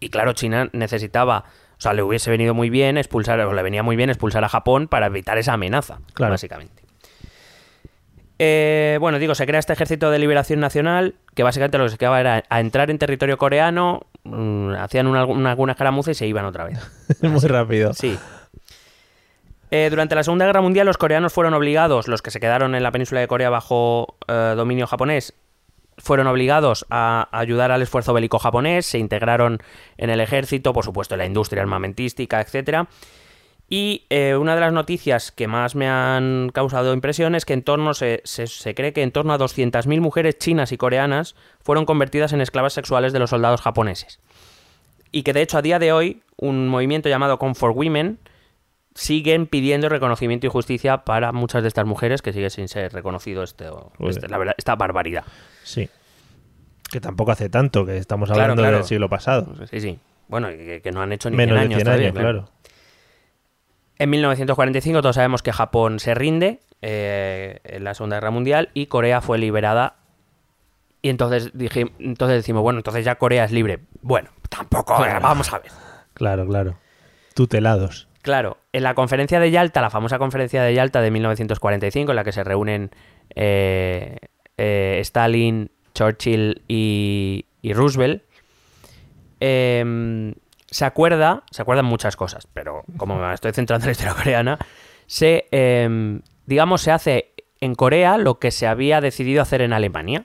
Y claro, China necesitaba, o sea, le hubiese venido muy bien expulsar, o le venía muy bien expulsar a Japón para evitar esa amenaza, Claro. básicamente. Eh, bueno, digo, se crea este ejército de liberación nacional, que básicamente lo que se quedaba era a entrar en territorio coreano, mm, hacían una, una, alguna escaramuza y se iban otra vez. Muy rápido. Sí. Eh, durante la Segunda Guerra Mundial los coreanos fueron obligados, los que se quedaron en la península de Corea bajo eh, dominio japonés, fueron obligados a ayudar al esfuerzo bélico japonés, se integraron en el ejército, por supuesto en la industria armamentística, etcétera. Y eh, una de las noticias que más me han causado impresión es que en torno se, se- se cree que en torno a 200.000 mujeres chinas y coreanas fueron convertidas en esclavas sexuales de los soldados japoneses. Y que de hecho a día de hoy un movimiento llamado Comfort Women siguen pidiendo reconocimiento y justicia para muchas de estas mujeres que sigue sin ser reconocido este, este- la verdad, esta barbaridad. Sí. Que tampoco hace tanto, que estamos Claro, hablando claro. del siglo pasado. Sí, sí. Bueno, que, que no han hecho ni Menos 100 de años 100 todavía, claro. En 1945 todos sabemos que Japón se rinde eh, en la Segunda Guerra Mundial y Corea fue liberada. Y entonces dije, entonces decimos, bueno, entonces ya Corea es libre. Bueno, tampoco, Claro. vamos a ver. Claro, claro. Tutelados. Claro, en la conferencia de Yalta, la famosa conferencia de Yalta de 1945, en la que se reúnen eh, eh, Stalin, Churchill y, y Roosevelt, eh, se acuerda, se acuerdan muchas cosas, pero como me estoy centrando en la historia coreana, se, eh, digamos, se hace en Corea lo que se había decidido hacer en Alemania,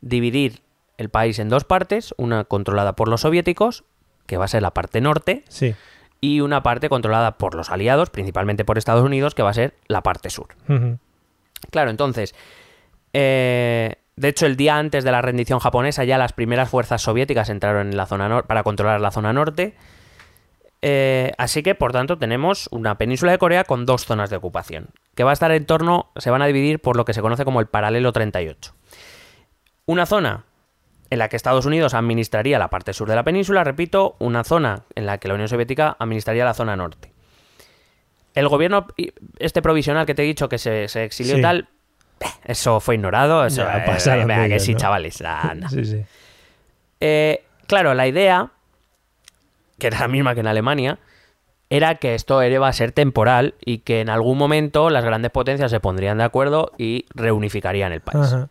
dividir el país en dos partes, una controlada por los soviéticos, que va a ser la parte norte, Sí. y una parte controlada por los aliados, principalmente por Estados Unidos, que va a ser la parte sur. Claro, entonces, eh, de hecho, el día antes de la rendición japonesa ya las primeras fuerzas soviéticas entraron en la zona nor- para controlar la zona norte. Eh, así que, por tanto, tenemos una península de Corea con dos zonas de ocupación, que va a estar en torno, se van a dividir por lo que se conoce como el paralelo 38. Una zona en la que Estados Unidos administraría la parte sur de la península, repito, una zona en la que la Unión Soviética administraría la zona norte. El gobierno, este provisional que te he dicho que se, se exilió y tal, eso fue ignorado. Eso, Ya, eh, venga, que sí, ¿no? chavales. anda. Sí, sí. Eh, claro, la idea, que era la misma que en Alemania, era que esto iba a ser temporal y que en algún momento las grandes potencias se pondrían de acuerdo y reunificarían el país. Ajá.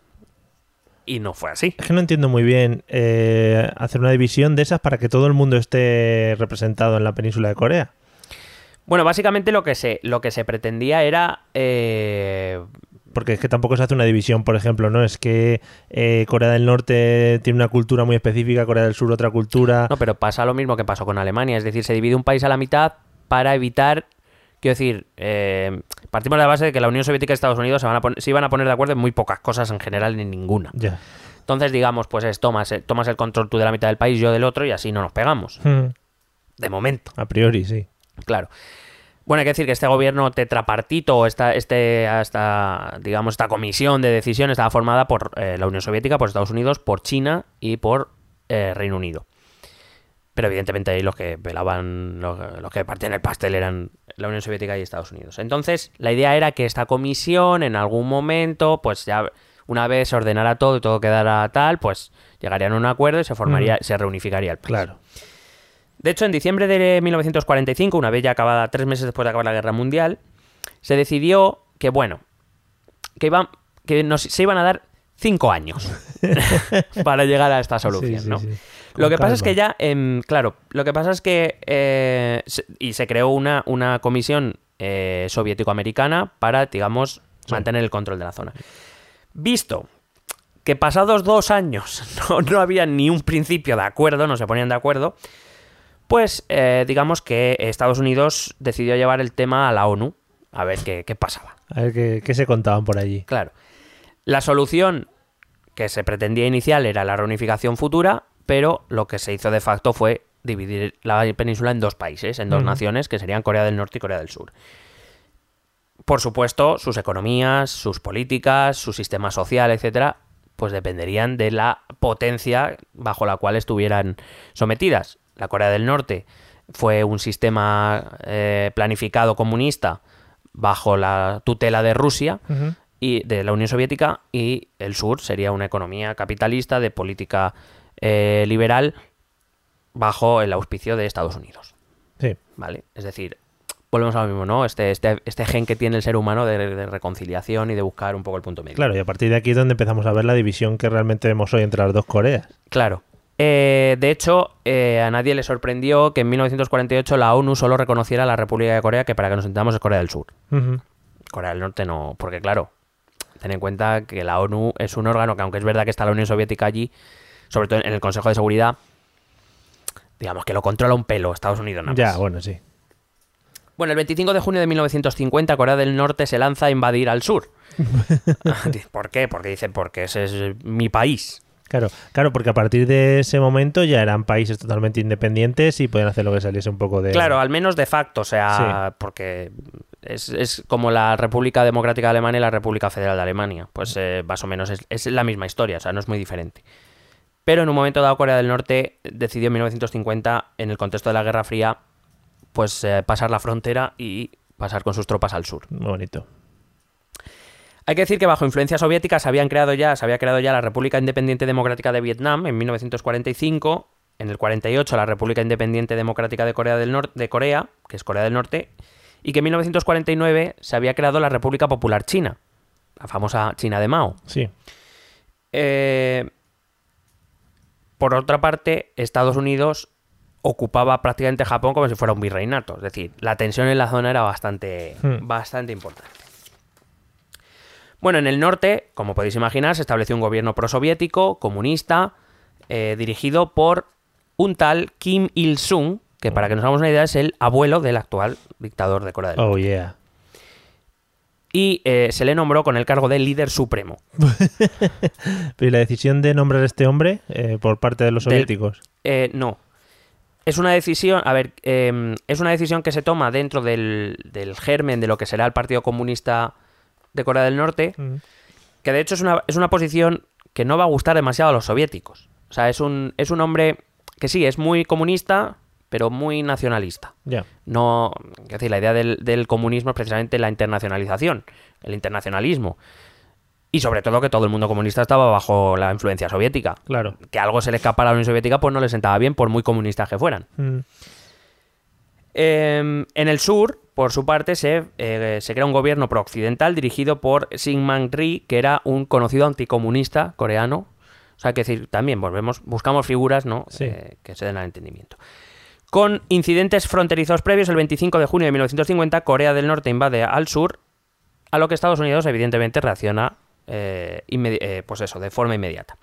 Y no fue así. Es que no entiendo muy bien eh, hacer una división de esas para que todo el mundo esté representado en la península de Corea. Bueno, básicamente lo que se, lo que se pretendía era... eh, Porque es que tampoco se hace una división, por ejemplo, ¿no? Es que eh, Corea del Norte tiene una cultura muy específica, Corea del Sur otra cultura. No, pero pasa lo mismo que pasó con Alemania. Es decir, se divide un país a la mitad para evitar. Quiero decir, eh, partimos de la base de que la Unión Soviética y Estados Unidos se, van a se iban a poner de acuerdo en muy pocas cosas en general, en ninguna. Ya. Entonces, digamos, pues es, tomas, eh, tomas el control tú de la mitad del país, yo del otro, y así no nos pegamos. Mm, De momento, A priori, sí. claro. Bueno, hay que decir que este gobierno tetrapartito, esta, este, esta, digamos, esta comisión de decisión estaba formada por eh, la Unión Soviética, por Estados Unidos, por China y por eh, Reino Unido. Pero evidentemente ahí los que velaban, los, los que partían el pastel eran la Unión Soviética y Estados Unidos. Entonces, la idea era que esta comisión en algún momento, pues ya una vez se ordenara todo y todo quedara tal, pues llegarían a un acuerdo y se formaría, se reunificaría el país. Claro. De hecho, en diciembre de 1945, una vez ya acabada, tres meses después de acabar la Guerra Mundial, se decidió que, bueno, que, iban, que nos, se iban a dar cinco años para llegar a esta solución, Sí, ¿no? sí. Lo que pasa es que ya, em, claro, lo que pasa es que, eh, se- y se creó una, una comisión eh, soviético-americana para, digamos, mantener el control de la zona. Visto que pasados dos años no, no había ni un principio de acuerdo, no se ponían de acuerdo, pues eh, digamos que Estados Unidos decidió llevar el tema a la ONU a ver qué, qué pasaba. A ver qué, qué se contaban por allí. Claro. La solución que se pretendía inicial era la reunificación futura, pero lo que se hizo de facto fue dividir la península en dos países, en dos naciones, que serían Corea del Norte y Corea del Sur. Por supuesto, sus economías, sus políticas, su sistema social, etcétera, pues dependerían de la potencia bajo la cual estuvieran sometidas. La Corea del Norte fue un sistema eh, planificado comunista bajo la tutela de Rusia y de la Unión Soviética y el sur sería una economía capitalista de política eh, liberal bajo el auspicio de Estados Unidos. Sí. ¿Vale? Es decir, volvemos a lo mismo, ¿no? Este, este, este gen que tiene el ser humano de, de reconciliación y de buscar un poco el punto medio. Claro, y a partir de aquí es donde empezamos a ver la división que realmente vemos hoy entre las dos Coreas. Claro. Eh, de hecho, eh, a nadie le sorprendió que en 1948 la ONU solo reconociera la República de Corea, que para que nos entendamos es Corea del Sur. Corea del Norte no, porque claro, ten en cuenta que la ONU es un órgano que aunque es verdad que está la Unión Soviética allí, sobre todo en el Consejo de Seguridad, digamos que lo controla un pelo Estados Unidos nada Ya, más. bueno, sí. Bueno, el 25 de junio de 1950 Corea del Norte se lanza a invadir al sur. ¿Por qué? Porque dicen, porque ese es mi país. Claro, claro, porque a partir de ese momento ya eran países totalmente independientes y podían hacer lo que saliese un poco de. Claro, al menos de facto, o sea, porque es, es como la República Democrática de Alemania y la República Federal de Alemania. Pues eh, más o menos es, es la misma historia, o sea, no es muy diferente. Pero en un momento dado Corea del Norte decidió en 1950, en el contexto de la Guerra Fría, pues eh, pasar la frontera y pasar con sus tropas al sur. Muy bonito. Hay que decir que bajo influencia soviética se habían creado ya, se había creado ya la República Independiente Democrática de Vietnam en 1945, en el 48 la República Independiente Democrática de Corea del Norte, de Corea, que es Corea del Norte, y que en 1949 se había creado la República Popular China, la famosa China de Mao. Sí. Eh, por otra parte, Estados Unidos ocupaba prácticamente Japón como si fuera un virreinato. Es decir, la tensión en la zona era bastante, Hmm. bastante importante. Bueno, en el norte, como podéis imaginar, se estableció un gobierno prosoviético, comunista, eh, dirigido por un tal Kim Il-sung, que para que nos hagamos una idea es el abuelo del actual dictador de Corea del Norte. Oh, yeah. Y eh, se le nombró con el cargo de líder supremo. Pero ¿y la decisión de nombrar a este hombre eh, por parte de los soviéticos? Eh, no. Es una decisión, a ver, eh, es una decisión que se toma dentro del, del germen de lo que será el Partido Comunista de Corea del Norte, que de hecho es una, es una posición que no va a gustar demasiado a los soviéticos. O sea, es un, es un hombre que sí, es muy comunista, pero muy nacionalista. No, es decir, la idea del, del comunismo es precisamente la internacionalización, el internacionalismo. Y sobre todo que todo el mundo comunista estaba bajo la influencia soviética. Claro. Que algo se le escapara a la Unión Soviética, pues no le sentaba bien, por muy comunistas que fueran. Mm. Eh, en el sur, por su parte, se, eh, se crea un gobierno prooccidental dirigido por Syngman Rhee, que era un conocido anticomunista coreano. O sea, que decir, también volvemos, buscamos figuras ¿no? Sí. Eh, que se den al entendimiento. Con incidentes fronterizos previos, el 25 de junio de 1950, Corea del Norte invade al sur, a lo que Estados Unidos, evidentemente, reacciona eh, eh, pues eso, de forma inmediata.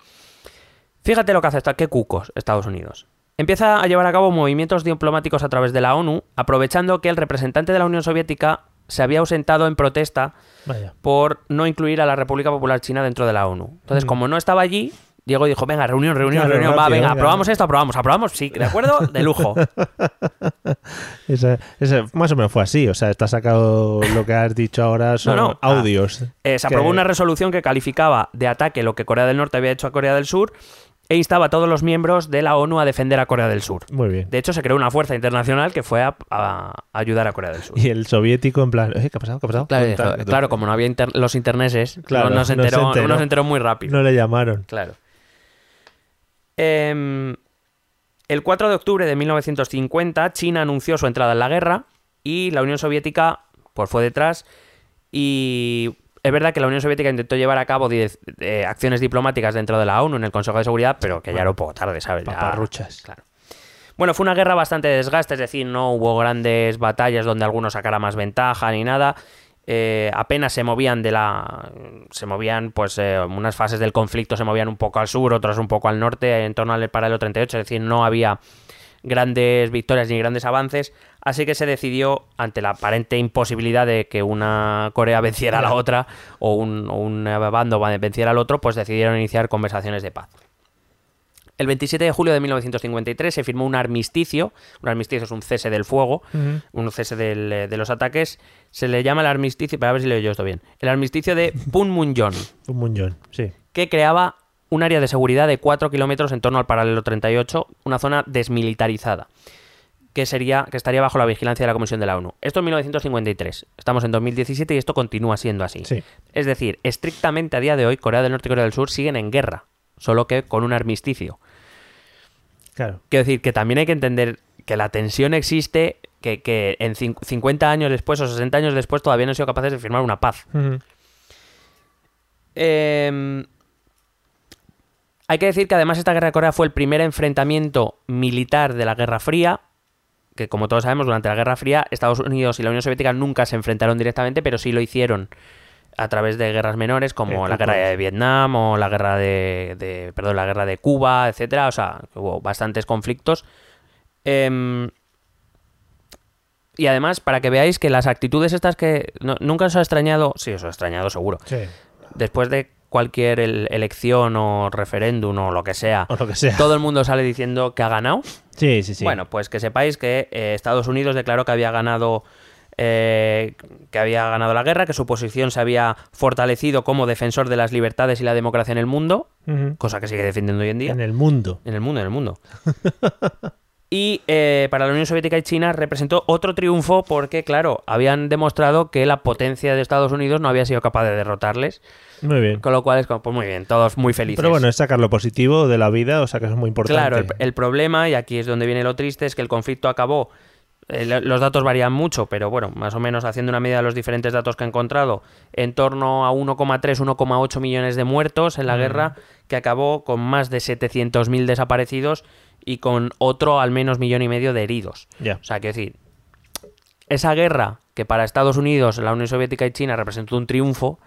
Fíjate lo que hace esta, qué cucos Estados Unidos. Empieza a llevar a cabo movimientos diplomáticos a través de la ONU, aprovechando que el representante de la Unión Soviética se había ausentado en protesta Vaya. por no incluir a la República Popular China dentro de la ONU. Entonces, Mm. como no estaba allí, Diego dijo, venga, reunión, reunión, Claro, reunión, va, venga, venga. aprobamos esto, aprobamos, aprobamos, sí, ¿de acuerdo? De lujo. Ese- ese más o menos fue así. O sea, está sacado lo que has dicho ahora son No, no. audios. Eh, se Que- aprobó una resolución que calificaba de ataque lo que Corea del Norte había hecho a Corea del Sur e instaba a todos los miembros de la ONU a defender a Corea del Sur. Muy bien. De hecho, se creó una fuerza internacional que fue a, a ayudar a Corea del Sur. Y el soviético en plan, "Eh, ¿qué ha pasado? ¿Qué ha pasado? Claro, dijo- claro, como no había inter- los interneses, Claro, no, no se no se enteró, no se enteró muy rápido. No le llamaron. Claro. Em, el 4 de octubre de 1950, China anunció su entrada en la guerra y la Unión Soviética pues, fue detrás. Y es verdad que la Unión Soviética intentó llevar a cabo diez- eh, acciones diplomáticas dentro de la ONU en el Consejo de Seguridad, pero que ya era poco tarde, ¿sabes? Ya- Paparruchas. Claro. Bueno, fue una guerra bastante de desgaste, es decir, no hubo grandes batallas donde alguno sacara más ventaja ni nada. Eh, apenas se movían de la. Se movían, pues, eh, unas fases del conflicto se movían un poco al sur, otras un poco al norte, en torno al paralelo 38, es decir, no había grandes victorias ni grandes avances. Así que se decidió, ante la aparente imposibilidad de que una Corea venciera a la otra o un, o un bando venciera al otro, pues decidieron iniciar conversaciones de paz. El 27 de julio de 1953 se firmó un armisticio. Un armisticio es un cese del fuego, un cese del, eh, de los ataques. Se le llama el armisticio, para ver si leo yo esto bien. El armisticio de Punmunjom, Un muñón, sí. que creaba un área de seguridad de 4 kilómetros en torno al paralelo 38, una zona desmilitarizada, que, sería, que estaría bajo la vigilancia de la Comisión de la ONU. Esto en 1953. Estamos en 2017 y esto continúa siendo así. Sí. Es decir, estrictamente a día de hoy, Corea del Norte y Corea del Sur siguen en guerra, solo que con un armisticio. Claro. Quiero decir que también hay que entender que la tensión existe, que, que en cin- 50 años después o 60 años después todavía no han sido capaces de firmar una paz. Eh, hay que decir que además esta guerra de Corea fue el primer enfrentamiento militar de la Guerra Fría, que como todos sabemos durante la Guerra Fría Estados Unidos y la Unión Soviética nunca se enfrentaron directamente, pero sí lo hicieron a través de guerras menores como Eh, la guerra de Vietnam o la guerra de, de- perdón la guerra de Cuba etcétera. O sea hubo bastantes conflictos. Em, y además para que veáis que las actitudes estas que no- nunca os ha extrañado sí os ha extrañado seguro. Sí. después de cualquier el- elección o referéndum o lo que sea, O lo que sea. todo el mundo sale diciendo que ha ganado. Sí, sí, sí. Bueno, pues que sepáis que eh, Estados Unidos declaró que había ganado eh, que había ganado la guerra, que su posición se había fortalecido como defensor de las libertades y la democracia en el mundo cosa que sigue defendiendo hoy en día. En el mundo. En el mundo, en el mundo. Y eh, para la Unión Soviética y China representó otro triunfo porque, claro, habían demostrado que la potencia de Estados Unidos no había sido capaz de derrotarles. Muy bien. Con lo cual es como, pues muy bien, todos muy felices. Pero bueno, es sacar lo positivo de la vida, o sea que eso es muy importante. Claro, el, el problema, y aquí es donde viene lo triste, es que el conflicto acabó. eh, lo- los datos varían mucho, pero bueno, más o menos haciendo una medida de los diferentes datos que he encontrado, en torno a 1,3, 1,8 millones de muertos en la guerra, que acabó con más de 700.000 desaparecidos y con otro al menos millón y medio de heridos. O sea, quiero decir, esa guerra que para Estados Unidos, la Unión Soviética y China representó un triunfo,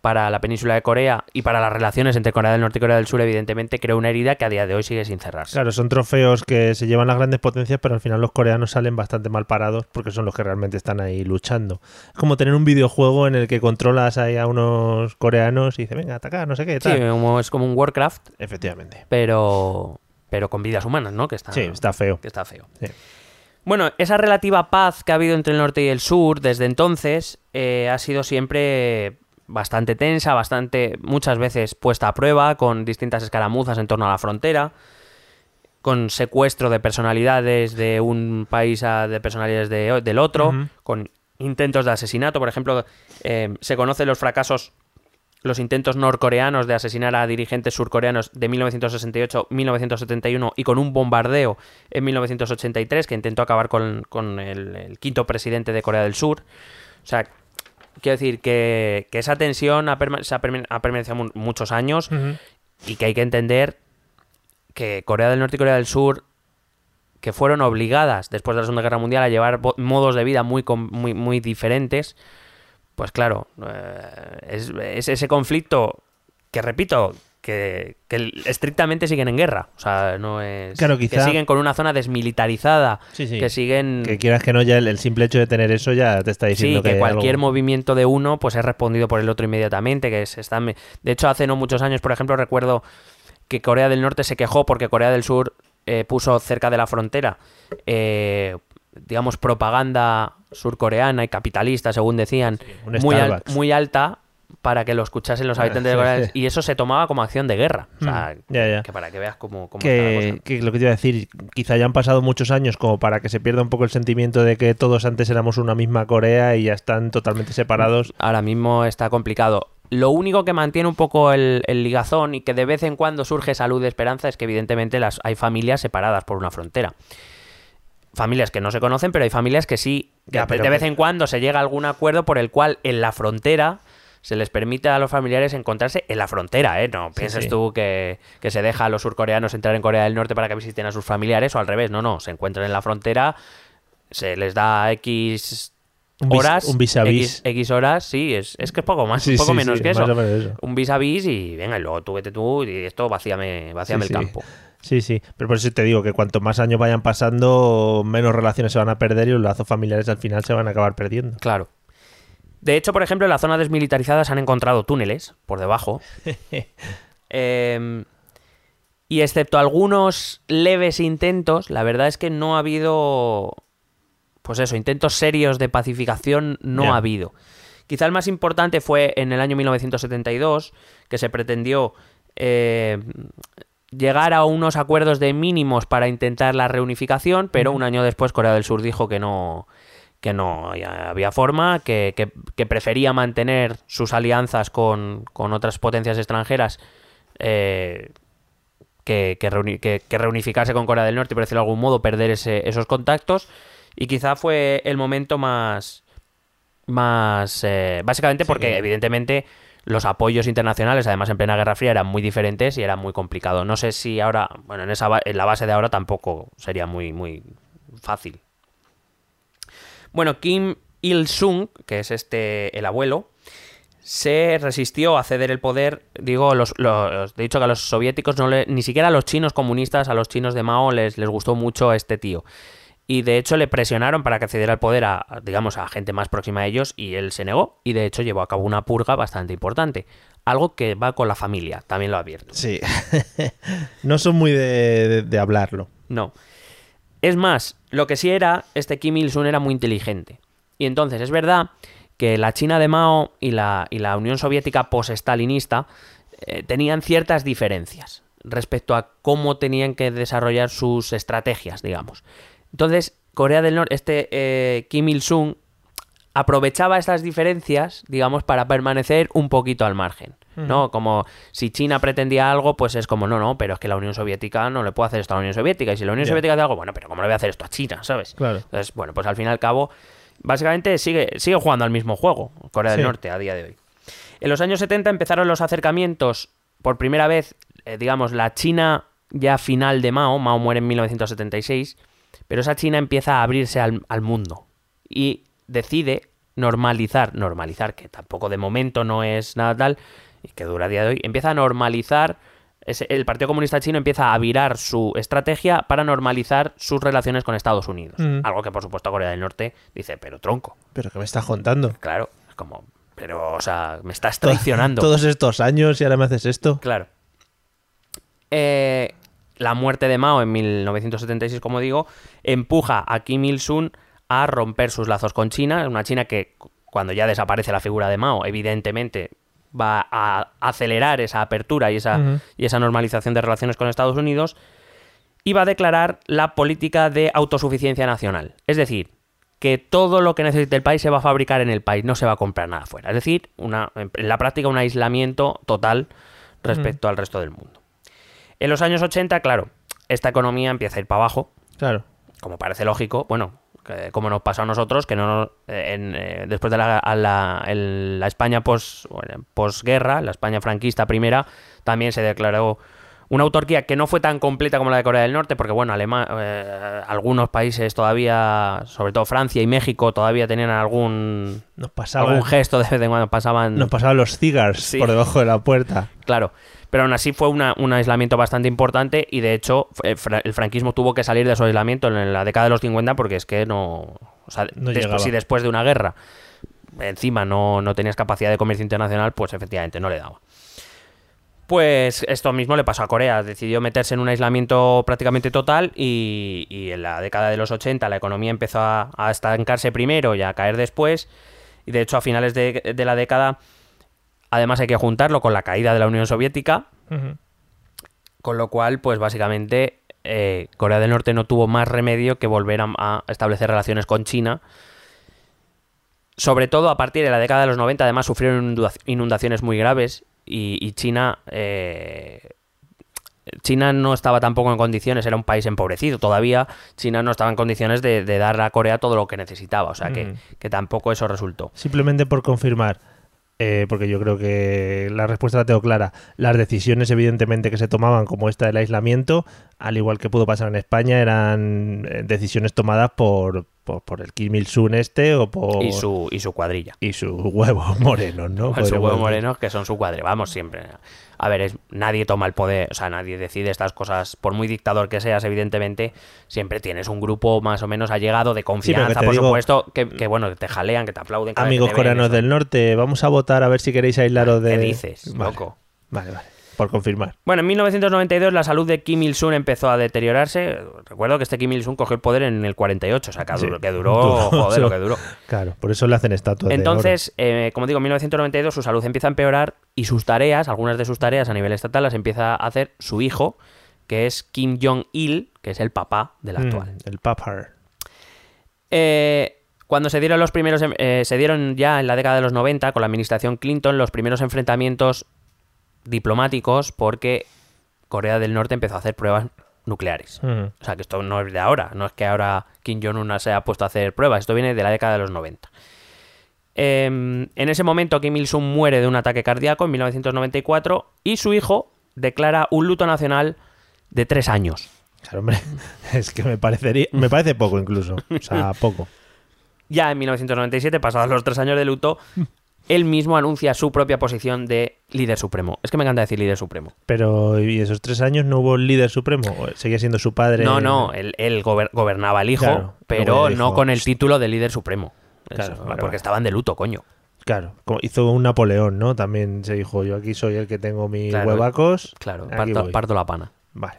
para la península de Corea y para las relaciones entre Corea del Norte y Corea del Sur, evidentemente creó una herida que a día de hoy sigue sin cerrarse. Claro, son trofeos que se llevan las grandes potencias, pero al final los coreanos salen bastante mal parados porque son los que realmente están ahí luchando. Es como tener un videojuego en el que controlas ahí a unos coreanos y dices, venga, atacar, no sé qué, Sí, tal. como- es como un Warcraft, Efectivamente. pero, pero con vidas humanas, ¿no? Que está, Sí, está feo. que está feo. Sí. Bueno, esa relativa paz que ha habido entre el norte y el sur desde entonces eh, ha sido siempre bastante tensa, bastante, muchas veces puesta a prueba, con distintas escaramuzas en torno a la frontera, con secuestro de personalidades de un país a de personalidades de- del otro, con intentos de asesinato. Por ejemplo, eh, se conocen los fracasos, los intentos norcoreanos de asesinar a dirigentes surcoreanos de 1968, 1971 y con un bombardeo en 1983 que intentó acabar con, con el, el quinto presidente de Corea del Sur. O sea, quiero decir que, que esa tensión ha, perma- se ha, permanecido mu- muchos años y que hay que entender que Corea del Norte y Corea del Sur que fueron obligadas después de la Segunda Guerra Mundial a llevar modos de vida muy, muy, muy diferentes, pues claro, eh, es, es ese conflicto que, repito, que, que estrictamente siguen en guerra. O sea, no es... Claro, Que siguen con una zona desmilitarizada, Sí, sí. que siguen... Que quieras que no, ya el, el simple hecho de tener eso ya te está diciendo Sí, que, que cualquier algo- movimiento de uno pues es respondido por el otro inmediatamente, que se está de hecho hace no muchos años, por ejemplo, recuerdo que Corea del Norte se quejó porque Corea del Sur eh, puso cerca de la frontera eh, digamos propaganda surcoreana y capitalista, según decían, muy, al- muy alta para que lo escuchasen los habitantes de Corea y eso se tomaba como acción de guerra. O sea, Mm, ya, ya. que para que veas cómo, cómo está la que, cosa. que lo que te iba a decir, quizá ya han pasado muchos años como para que se pierda un poco el sentimiento de que todos antes éramos una misma Corea y ya están totalmente separados. ahora mismo está complicado. Lo único que mantiene un poco el, el ligazón y que de vez en cuando surge salud de esperanza es que evidentemente las, hay familias separadas por una frontera. Familias que no se conocen, pero hay familias que sí. que Ya, pero de vez que- en cuando se llega a algún acuerdo por el cual en la frontera se les permite a los familiares encontrarse en la frontera, ¿eh? No pienses sí. tú que, que se deja a los surcoreanos entrar en Corea del Norte para que visiten a sus familiares o al revés. No, no. Se encuentran en la frontera, se les da X Un vis- horas, un vis a vis. X, X horas, sí, es, es que es poco más, Sí, un poco menos que eso. menos. Un vis a vis y venga, y luego tú vete tú y esto vacíame, vacíame el campo. Sí, sí, pero por eso te digo que cuanto más años vayan pasando, menos relaciones se van a perder y los lazos familiares al final se van a acabar perdiendo. Claro. De hecho, por ejemplo, en la zona desmilitarizada se han encontrado túneles por debajo. Em, y excepto algunos leves intentos, la verdad es que no ha habido. Pues eso, intentos serios de pacificación no ha habido. Quizá el más importante fue en el año 1972, que se pretendió eh, llegar a unos acuerdos de mínimos para intentar la reunificación, pero un año después Corea del Sur dijo que no que no había forma, que, que- que prefería mantener sus alianzas con, con otras potencias extranjeras eh, que, que, reuni- que- que reunificarse con Corea del Norte y, por decirlo de algún modo, perder ese- esos contactos. Y quizá fue el momento más. más eh, básicamente porque, que- evidentemente, los apoyos internacionales, además en plena Guerra Fría, eran muy diferentes y era muy complicado. No sé si ahora. Bueno, en, esa, en la base de ahora tampoco sería muy, muy fácil. Bueno, Kim Il-sung, que es este el abuelo, se resistió a ceder el poder. Digo, los, dicho que a los soviéticos, no ni siquiera a los chinos comunistas, a los chinos de Mao les, les gustó mucho este tío. Y de hecho le presionaron para que cediera el poder a, digamos, a gente más próxima a ellos y él se negó y de hecho llevó a cabo una purga bastante importante. Algo que va con la familia, también lo advierto. Sí. no son muy de, de- de hablarlo. No. Es más, lo que sí era, este Kim Il-sung era muy inteligente. Y entonces es verdad que la China de Mao y la, y la Unión Soviética post-stalinista eh, tenían ciertas diferencias respecto a cómo tenían que desarrollar sus estrategias, digamos. Entonces, Corea del Norte, este eh, Kim Il-sung aprovechaba estas diferencias, digamos, para permanecer un poquito al margen. ¿no? Como si China pretendía algo, pues es como, no, no, pero es que la Unión Soviética no le puede hacer esto a la Unión Soviética. Y si la Unión. Soviética hace algo, bueno, pero ¿cómo le voy a hacer esto a China, sabes? Claro. Entonces, bueno, pues al fin y al cabo, básicamente sigue, sigue jugando al mismo juego, Corea del Sí. Norte, a día de hoy. En los años 70 empezaron los acercamientos, por primera vez, eh, digamos, la China ya final de Mao, Mao muere en 1976, pero esa China empieza a abrirse al, al mundo y decide normalizar, normalizar, que tampoco de momento no es nada tal, y que dura a día de hoy, empieza a normalizar, el Partido Comunista Chino empieza a virar su estrategia para normalizar sus relaciones con Estados Unidos. Mm. Algo que por supuesto Corea del Norte dice, pero tronco, ¿Pero qué me estás contando? claro, es como, pero, o sea, me estás traicionando. Todos estos años y ahora me haces esto. Claro. Eh, la muerte de Mao en 1976, como digo, empuja a Kim Il-sung a romper sus lazos con China, una China que cu- cuando ya desaparece la figura de Mao, evidentemente va a acelerar esa apertura y esa, y esa normalización de relaciones con Estados Unidos, y va a declarar la política de autosuficiencia nacional. Es decir, que todo lo que necesite el país se va a fabricar en el país, no se va a comprar nada fuera. Es decir, una, en la práctica un aislamiento total respecto al resto del mundo. En los años 80, claro, esta economía empieza a ir para abajo, Claro. como parece lógico, bueno, que- como nos pasó a nosotros, que no eh, en, eh, después de la, a la, el- la España pos- bueno, posguerra, la España franquista primera, también se declaró una autarquía que no fue tan completa como la de Corea del Norte, porque bueno, Alema- eh, algunos países todavía, sobre todo Francia y México, todavía tenían algún, Nos pasaban, algún gesto de vez en cuando pasaban nos pasaban los cigars Sí. por debajo de la puerta. Claro. Pero aún así fue una- un aislamiento bastante importante y de hecho fra- el franquismo tuvo que salir de su aislamiento en la década de los 50 porque es que no... O sea, No después, si después de una guerra encima no, no tenías capacidad de comercio internacional, pues efectivamente no le daba. Pues esto mismo le pasó a Corea. Decidió meterse en un aislamiento prácticamente total y, y en la década de los 80 la economía empezó a, a estancarse primero y a caer después. Y de hecho a finales de, de la década, además hay que juntarlo con la caída de la Unión Soviética, con lo cual, pues básicamente eh, Corea del Norte no tuvo más remedio que volver a, a establecer relaciones con China. Sobre todo a partir de la década de los 90, además sufrieron inunda- inundaciones muy graves y, y China... eh, China no estaba tampoco en condiciones, era un país empobrecido todavía. China no estaba en condiciones de, de dar a Corea todo lo que necesitaba, o sea que, Mm. que tampoco eso resultó. Simplemente por confirmar, eh, porque yo creo que la respuesta la tengo clara. Las decisiones, evidentemente, que se tomaban, como esta del aislamiento, al igual que pudo pasar en España, eran eh, decisiones tomadas por, por, por el Kim Il-sung este o por. Y su, y su cuadrilla. y sus huevos morenos, ¿no? Con su Podríamos huevo decir. morenos que son su cuadre, vamos siempre. A ver, es, nadie toma el poder, o sea, nadie decide estas cosas, por muy dictador que seas, evidentemente, siempre tienes un grupo más o menos allegado de confianza, por digo- supuesto, que, que, bueno, te jalean, que te aplauden. Amigos coreanos del norte, vamos a votar a ver si queréis aislaros de. ¿Qué dices, Vale. loco? Vale, vale. Por confirmar. Bueno, en 1992 la salud de Kim Il-sung empezó a deteriorarse. Recuerdo que este Kim Il-sung cogió el poder en el 48, o sea, que, Sí. duró, que duró, Duró, joder, lo que duró. Claro, por eso le hacen estatuas. de oro. Entonces, eh, como digo, en 1992 su salud empieza a empeorar y sus tareas, algunas de sus tareas a nivel estatal, las empieza a hacer su hijo, que es Kim Jong-il, que es el papá del Mm, actual. el papar. Eh, cuando se dieron los primeros, em- eh, se dieron ya en la década de los 90 con la administración Clinton los primeros enfrentamientos diplomáticos porque Corea del Norte empezó a hacer pruebas nucleares. O sea, que esto no es de ahora, no es que ahora Kim Jong-un se ha puesto a hacer pruebas, esto viene de la década de los 90. Em, en ese momento Kim Il-sung muere de un ataque cardíaco en 1994 y su hijo declara un luto nacional de tres años. Claro, hombre, es que me parecería, me parece poco incluso, o sea, poco. Ya en 1997, pasados los tres años de luto, él mismo anuncia su propia posición de líder supremo. Es que me encanta decir líder supremo. Pero ¿y esos tres años no hubo líder supremo? ¿O ¿Seguía siendo su padre? No, no, él, él gober- gobernaba el hijo, Claro, pero no con el título de líder supremo. Claro, Eso, porque estaban de luto, coño. Claro, como hizo un Napoleón, ¿no? También se dijo, yo aquí soy el que tengo mis huevacos. Claro, parto la pana. Vale.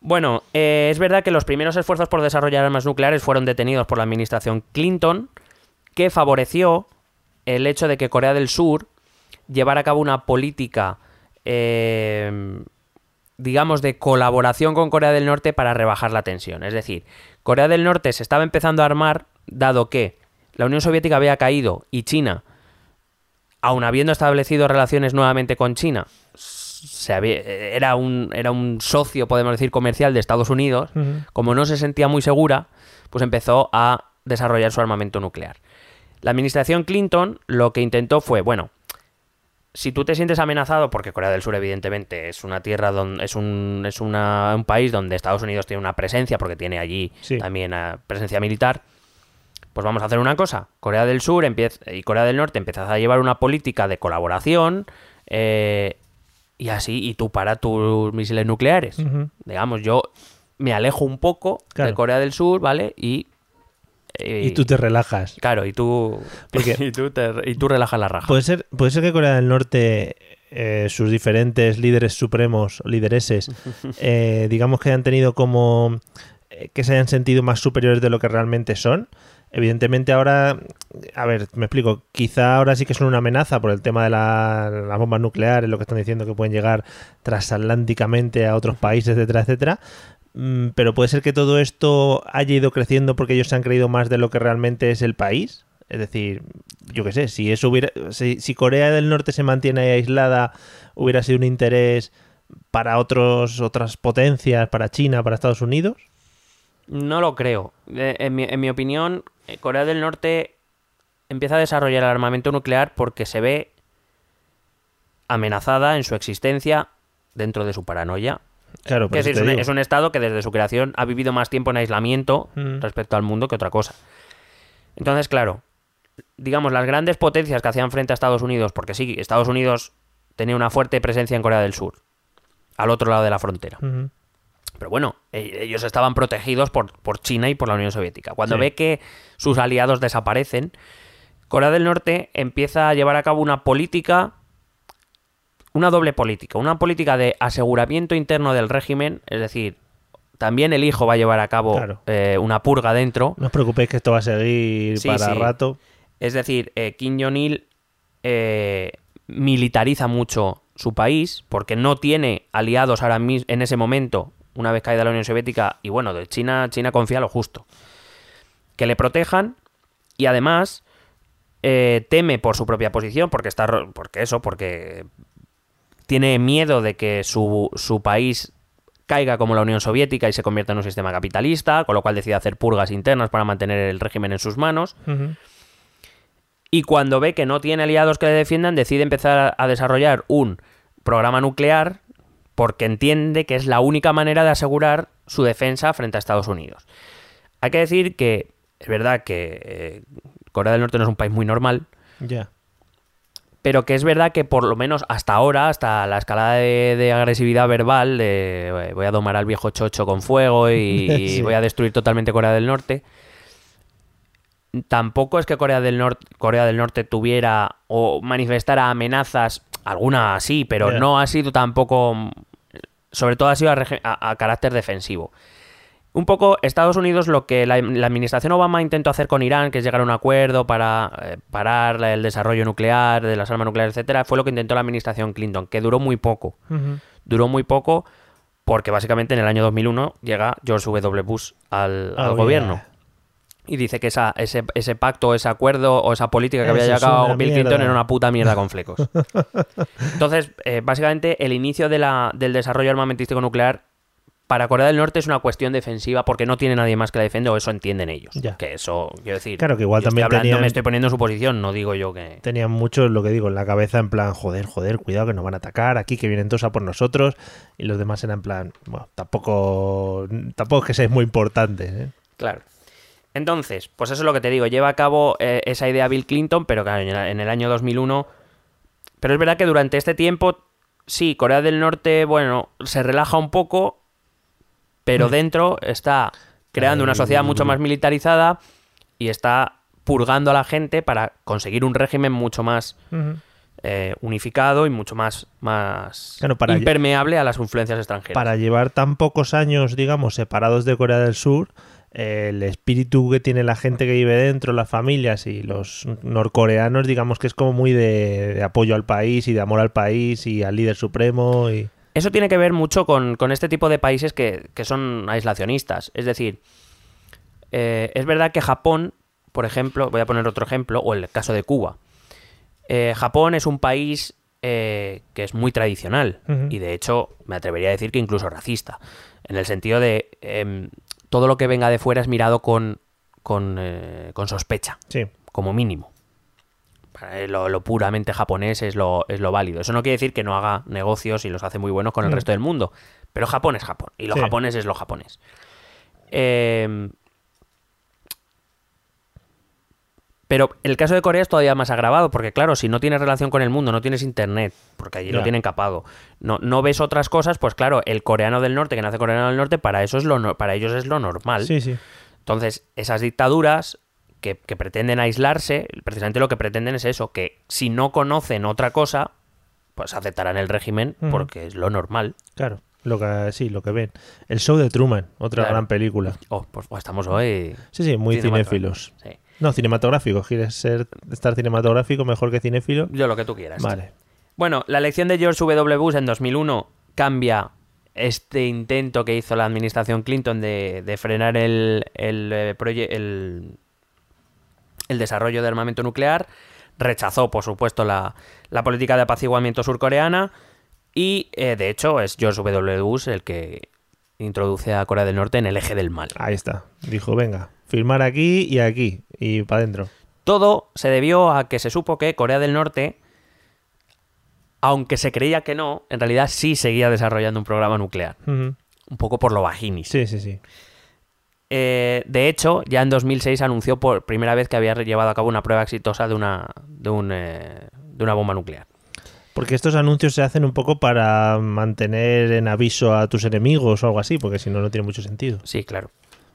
Bueno, eh, es verdad que los primeros esfuerzos por desarrollar armas nucleares fueron detenidos por la administración Clinton, que favoreció el hecho de que Corea del Sur llevara a cabo una política, eh, digamos, de colaboración con Corea del Norte para rebajar la tensión. Es decir, Corea del Norte se estaba empezando a armar, dado que la Unión Soviética había caído y China, aun habiendo establecido relaciones nuevamente con China, se había- era, un, era un socio, podemos decir, comercial de Estados Unidos, como no se sentía muy segura, pues empezó a desarrollar su armamento nuclear. La administración Clinton lo que intentó fue, bueno, si tú te sientes amenazado, porque Corea del Sur evidentemente es una tierra donde es un, es una- un país donde Estados Unidos tiene una presencia, porque tiene allí Sí. también presencia militar, pues vamos a hacer una cosa. Corea del Sur empieza, y Corea del Norte empiezan a llevar una política de colaboración eh, y así, y tú para tus misiles nucleares. Digamos, yo me alejo un poco Claro. de Corea del Sur, ¿vale? Y, eh, Y tú te relajas. Claro, y tú, Porque- y tú, te- y tú relajas la raja. Puede ser, puede ser que Corea del Norte, eh, sus diferentes líderes supremos, lidereses, eh, digamos que hayan tenido como eh, que se hayan sentido más superiores de lo que realmente son. Evidentemente ahora, a ver, me explico, quizá ahora sí que son una amenaza por el tema de la- las bombas nucleares, lo que están diciendo que pueden llegar transatlánticamente a otros países, etcétera, etcétera. Mm, Pero puede ser que todo esto haya ido creciendo porque ellos se han creído más de lo que realmente es el país. Es decir, yo qué sé, si eso hubiera, si, Corea del Norte se mantiene aislada, hubiera sido un interés para otros, otras potencias, para China, para Estados Unidos. No lo creo. Eh, En mi, en mi opinión, eh, Corea del Norte empieza a desarrollar el armamento nuclear porque se ve amenazada en su existencia dentro de su paranoia. Claro, Es decir, es un, digo. es un estado que desde su creación ha vivido más tiempo en aislamiento Mm. respecto al mundo que otra cosa. Entonces, claro, digamos, las grandes potencias que hacían frente a Estados Unidos, porque sí, Estados Unidos tenía una fuerte presencia en Corea del Sur, al otro lado de la frontera. Pero bueno, e- ellos estaban protegidos por, por China y por la Unión Soviética. Cuando Sí. ve que sus aliados desaparecen, Corea del Norte empieza a llevar a cabo una política, una doble política, una política de aseguramiento interno del régimen, es decir, también el hijo va a llevar a cabo Claro. eh, una purga dentro, No os preocupéis que esto va a seguir Sí, para sí. rato. es decir, eh, Kim Jong-il eh, militariza mucho su país porque no tiene aliados ahora mismo en ese momento, una vez caída la Unión Soviética, y bueno, de China, China confía lo justo. Que le protejan y además eh, teme por su propia posición, porque está porque eso, porque tiene miedo de que su, su país caiga como la Unión Soviética y se convierta en un sistema capitalista, con lo cual decide hacer purgas internas para mantener el régimen en sus manos. Y cuando ve que no tiene aliados que le defiendan, decide empezar a desarrollar un programa nuclear porque entiende que es la única manera de asegurar su defensa frente a Estados Unidos. Hay que decir que es verdad que eh, Corea del Norte no es un país muy normal, Ya. Pero que es verdad que por lo menos hasta ahora, hasta la escalada de, de agresividad verbal, de voy a domar al viejo chocho con fuego y, voy a destruir totalmente Corea del Norte, tampoco es que Corea del, Norte Corea del Norte tuviera o manifestara amenazas, alguna sí, pero no ha sido tampoco, sobre todo ha sido a, rege- a- a carácter defensivo. Un poco Estados Unidos lo que la, la administración Obama intentó hacer con Irán, que es llegar a un acuerdo para eh, parar el desarrollo nuclear, de las armas nucleares, etcétera, fue lo que intentó la administración Clinton, que duró muy poco. Duró muy poco porque básicamente en el año 2001 llega George W. Bush al, al gobierno. yeah. Y dice que esa, ese, ese pacto, ese acuerdo o esa política que había Eso una Bill Clinton era una puta mierda con flecos. Entonces, eh, básicamente, el inicio de la, del desarrollo armamentístico nuclear para Corea del Norte es una cuestión defensiva porque no tiene nadie más que la defienda o eso entienden ellos. Ya. Que eso, quiero decir. Claro que igual estoy también hablando, tenían- me estoy poniendo en su posición, no digo yo que. Tenían mucho lo que digo en la cabeza en plan, joder, joder, cuidado que nos van a atacar aquí, que vienen todos a por nosotros. Y los demás eran en plan, bueno, tampoco, tampoco es que seáis muy importantes. ¿eh? Claro. Entonces, pues eso es lo que te digo. Lleva a cabo eh, esa idea Bill Clinton, pero claro, en el año 2001. Pero es verdad que durante este tiempo, sí, Corea del Norte, bueno, se relaja un poco, pero dentro está creando una sociedad mucho más militarizada y está purgando a la gente para conseguir un régimen mucho más eh, unificado y mucho más, más Claro, para- impermeable a las influencias extranjeras. Para llevar tan pocos años, digamos, separados de Corea del Sur, el espíritu que tiene la gente que vive dentro, las familias y los norcoreanos, digamos que es como muy de, de apoyo al país y de amor al país y al líder supremo y... Eso tiene que ver mucho con, con este tipo de países que, que son aislacionistas. Es decir, eh, es verdad que Japón, por ejemplo, voy a poner otro ejemplo, o el caso de Cuba. Eh, Japón es un país eh, que es muy tradicional y de hecho me atrevería a decir que incluso racista, en el sentido de em, todo lo que venga de fuera es mirado con, con, eh, con sospecha, Sí, como mínimo. Él, Lo, lo puramente japonés es lo, es lo válido. Eso no quiere decir que no haga negocios y los hace muy buenos con el Mm. resto del mundo. Pero Japón es Japón. Y lo Sí. japonés es lo japonés. Eh, pero el caso de Corea es todavía más agravado, porque claro, si no tienes relación con el mundo, no tienes internet, porque allí lo tienen capado, no, no ves otras cosas, pues claro, el coreano del norte, que nace coreano del norte, para eso es lo para ellos es lo normal. sí, sí. Entonces, esas dictaduras que, que pretenden aislarse, precisamente lo que pretenden es eso, que si no conocen otra cosa, pues aceptarán el régimen porque es lo normal. Claro, lo que, sí, lo que ven. El show de Truman, otra Claro. gran película. Oh, pues, pues estamos hoy... Sí, sí, muy cinematográficos. cinéfilos. Sí. No, cinematográfico. ¿Quieres ser, estar cinematográfico mejor que cinéfilo? Yo lo que tú quieras. Vale. Bueno, la elección de George W. Bush en 2001 cambia este intento que hizo la administración Clinton de, de frenar el, el, eh, el, el desarrollo de armamento nuclear. Rechazó, por supuesto, la, la política de apaciguamiento surcoreana. Y, eh, de hecho, es George W. Bush el que introduce a Corea del Norte en el eje del mal. Ahí está. Dijo, venga, firmar aquí y aquí. Y para adentro. Todo se debió a que se supo que Corea del Norte, aunque se creía que no, en realidad sí seguía desarrollando un programa nuclear. Un poco por lo vaginis. Sí, sí, sí. Eh, de hecho, ya en 2006 anunció por primera vez que había llevado a cabo una prueba exitosa de una, de un, eh, de una bomba nuclear. Porque estos anuncios se hacen un poco para mantener en aviso a tus enemigos o algo así, porque si no, no tiene mucho sentido. Sí, claro.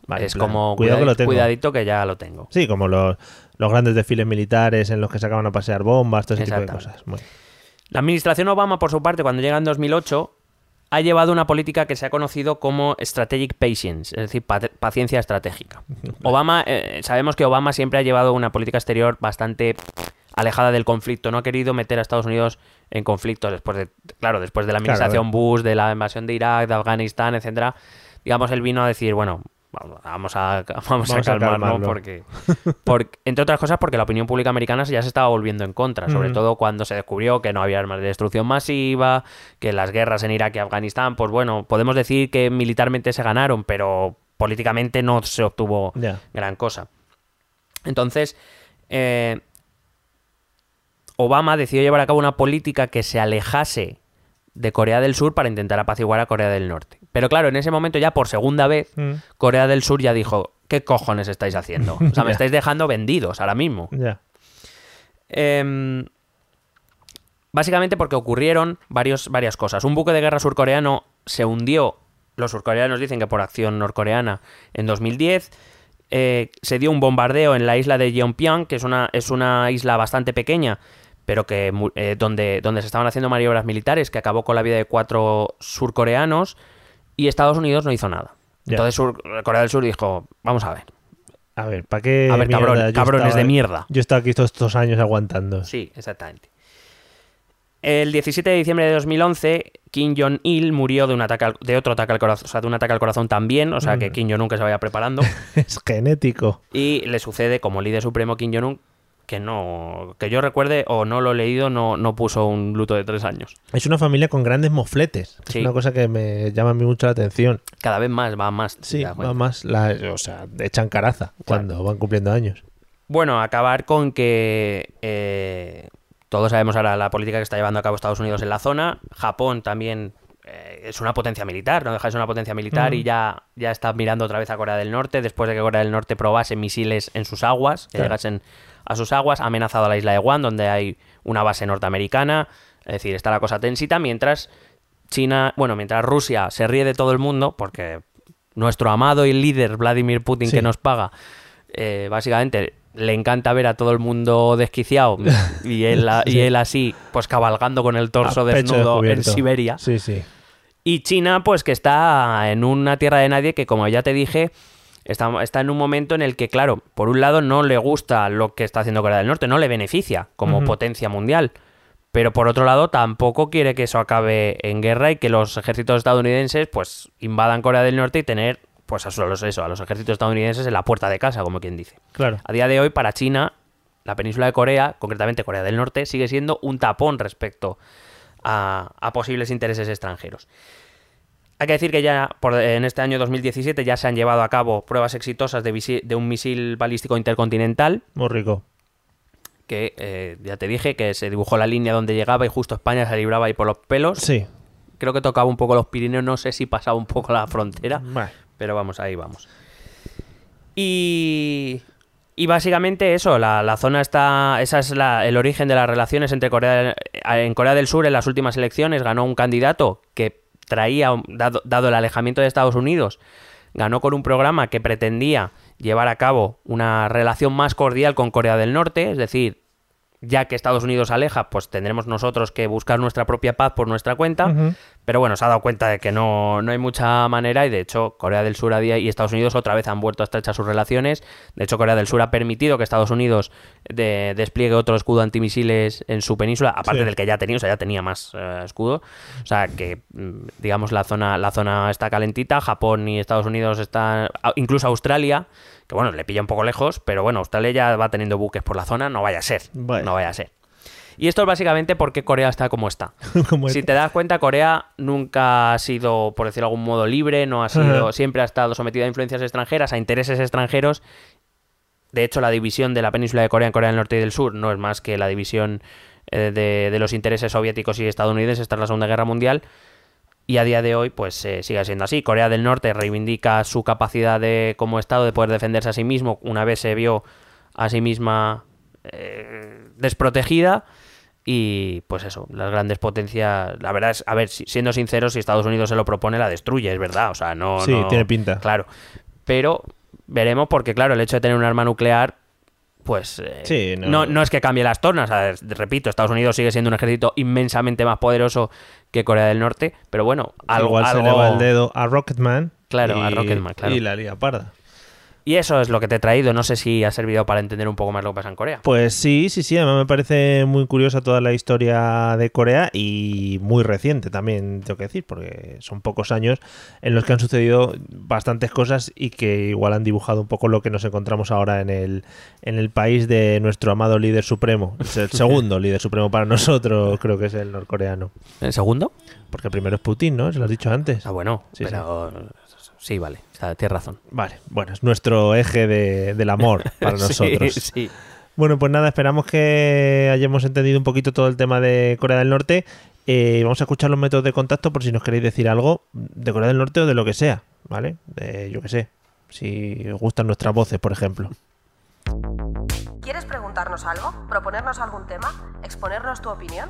Vale, es plan, como cuidado que cuidadi- lo tengo. cuidadito que ya lo tengo. Sí, como los, los grandes desfiles militares en los que sacaban a pasear bombas, todo ese tipo de cosas. Muy- La administración Obama, por su parte, cuando llega en 2008, ha llevado una política que se ha conocido como Strategic Patience, es decir, pa- paciencia estratégica. Obama, eh, sabemos que Obama siempre ha llevado una política exterior bastante alejada del conflicto, no ha querido meter a Estados Unidos en conflicto después de, claro, después de la administración Bush, de la invasión de Irak, de Afganistán, etcétera. Digamos, él vino a decir, bueno, vamos a, vamos Vamos a calmarlo. porque, porque, entre otras cosas, porque la opinión pública americana ya se estaba volviendo en contra, sobre Ujú. todo cuando se descubrió que no había armas de destrucción masiva, que las guerras en Irak y Afganistán, pues bueno, podemos decir que militarmente se ganaron, pero políticamente no se obtuvo gran cosa. Entonces, eh, Obama decidió llevar a cabo una política que se alejase de Corea del Sur para intentar apaciguar a Corea del Norte. Pero claro, en ese momento ya por segunda vez, Mm, Corea del Sur ya dijo, ¿qué cojones estáis haciendo? O sea, me estáis dejando vendidos ahora mismo. Ya. Em, básicamente porque ocurrieron varios, varias cosas. Un buque de guerra surcoreano se hundió, los surcoreanos dicen que por acción norcoreana, en 2010. Eh, se dio un bombardeo en la isla de Yeonpyeong, que es una, es una isla bastante pequeña, pero que eh, donde, donde se estaban haciendo maniobras militares, que acabó con la vida de cuatro surcoreanos, y Estados Unidos no hizo nada. Ya. Entonces Sur- Corea del Sur dijo, vamos a ver, A ver, ¿para qué? a ver, mierda? cabrón, Yo cabrones estaba- de mierda. Yo he estado aquí todos estos años aguantando. Sí, exactamente. El 17 de diciembre de 2011, Kim Jong-il murió de, un ataque al- de otro ataque al corazón, o sea, de un ataque al corazón también, o sea, que Mm. Kim Jong-un que se vaya preparando. Es genético. y le sucede como líder supremo Kim Jong-un, que no, que yo recuerde o no lo he leído, no, no puso un luto de tres años. Es una familia con grandes mofletes. Sí. Es una cosa que me llama a mí mucho la atención. Cada vez más, va más. Sí, va más. La, o sea, echan caraza cuando van cumpliendo años. Bueno, acabar con que eh, todos sabemos ahora la política que está llevando a cabo Estados Unidos en la zona. Japón también eh, es una potencia militar, no deja de ser una potencia militar y ya, ya está mirando otra vez a Corea del Norte después de que Corea del Norte probase misiles en sus aguas, que Claro. llegasen a sus aguas. Ha amenazado a la isla de Guam, donde hay una base norteamericana. Es decir, está la cosa tensita, mientras China, bueno, mientras Rusia se ríe de todo el mundo, porque nuestro amado y líder Vladimir Putin Sí. que nos paga, eh, básicamente le encanta ver a todo el mundo desquiciado y él, y así, pues cabalgando con el torso desnudo en. Siberia. Sí, sí. Y China, pues que está en una tierra de nadie que, como ya te dije, está, está en un momento en el que, claro, por un lado no le gusta lo que está haciendo Corea del Norte, no le beneficia como potencia mundial. Pero por otro lado, tampoco quiere que eso acabe en guerra y que los ejércitos estadounidenses pues invadan Corea del Norte y tener pues a los, eso, a los ejércitos estadounidenses en la puerta de casa, como quien dice. Claro. A día de hoy, para China, la península de Corea, concretamente Corea del Norte, sigue siendo un tapón respecto a, a posibles intereses extranjeros. Hay que decir que ya por- en este año 2017 ya se han llevado a cabo pruebas exitosas de, un misil balístico intercontinental Muy rico. que eh, ya te dije que se dibujó la línea donde llegaba y justo España se libraba ahí por los pelos. Sí. Creo que tocaba un poco los Pirineos, no sé si pasaba un poco la frontera. Bueno. Pero vamos, ahí vamos. Y, y básicamente eso, la, la zona está. Esa es la- el origen de las relaciones entre Corea. En Corea del Sur, en las últimas elecciones, ganó un candidato que traía, dado, dado el alejamiento de Estados Unidos, ganó con un programa que pretendía llevar a cabo una relación más cordial con Corea del Norte, es decir, ya que Estados Unidos aleja, pues tendremos nosotros que buscar nuestra propia paz por nuestra cuenta. Pero bueno, se ha dado cuenta de que no, no hay mucha manera y de hecho Corea del Sur a día y Estados Unidos otra vez han vuelto a estrechar sus relaciones. De hecho, Corea del Sur ha permitido que Estados Unidos de- despliegue otro escudo antimisiles en su península, aparte Sí. del que ya tenía, o sea, ya tenía más eh, escudo. O sea, que mm, digamos la zona, la zona está calentita, Japón y Estados Unidos están, incluso Australia, que bueno, le pilla un poco lejos, pero bueno, Australia ya va teniendo buques por la zona, no vaya a ser, no vaya a ser. Y esto es básicamente porque Corea está como está. Como Si te das cuenta, Corea nunca ha sido, por decirlo de algún modo, libre, no ha sido, siempre ha estado sometida a influencias extranjeras, a intereses extranjeros. De hecho, la división de la península de Corea en Corea del Norte y del Sur no es más que la división eh, de, de los intereses soviéticos y estadounidenses tras la Segunda Guerra Mundial. Y a día de hoy, pues eh, sigue siendo así. Corea del Norte reivindica su capacidad de, como Estado de poder defenderse a sí mismo. Una vez se vio a sí misma eh, desprotegida. Y pues eso, las grandes potencias. La verdad es, a ver, si- siendo sinceros, si Estados Unidos se lo propone, la destruye, es verdad. O sea, no. Sí, no- tiene pinta. Claro. Pero veremos, porque claro, el hecho de tener un arma nuclear. Pues eh, Sí, no- no, no es que cambie las tornas. ver, repito, Estados Unidos sigue siendo un ejército inmensamente más poderoso que Corea del Norte. Pero bueno, algo. Igual se algo- le va el dedo a Rocketman. Claro, y, a Rocketman, claro. Y la lía parda. Y eso es lo que te he traído. No sé si ha servido para entender un poco más lo que pasa en Corea. Pues sí, sí, sí. Además me parece muy curiosa toda la historia de Corea y muy reciente también, tengo que decir, porque son pocos años en los que han sucedido bastantes cosas y que igual han dibujado un poco lo que nos encontramos ahora en el, en el país de nuestro amado líder supremo. Es el segundo líder supremo para nosotros, creo que es el norcoreano. ¿El segundo? Porque el primero es Putin, ¿no? Se lo has dicho antes. Ah, bueno, Sí, pero sí, vale, o sea, tienes razón. Vale, bueno, es nuestro eje de- del amor para Sí, nosotros. sí. Bueno, pues nada, esperamos que hayamos entendido un poquito todo el tema de Corea del Norte. Eh, vamos a escuchar los métodos de contacto por si nos queréis decir algo de Corea del Norte o de lo que sea, ¿vale? De, yo qué sé, si os gustan nuestras voces, por ejemplo. ¿Quieres preguntarnos algo? ¿Proponernos algún tema? ¿Exponernos tu opinión?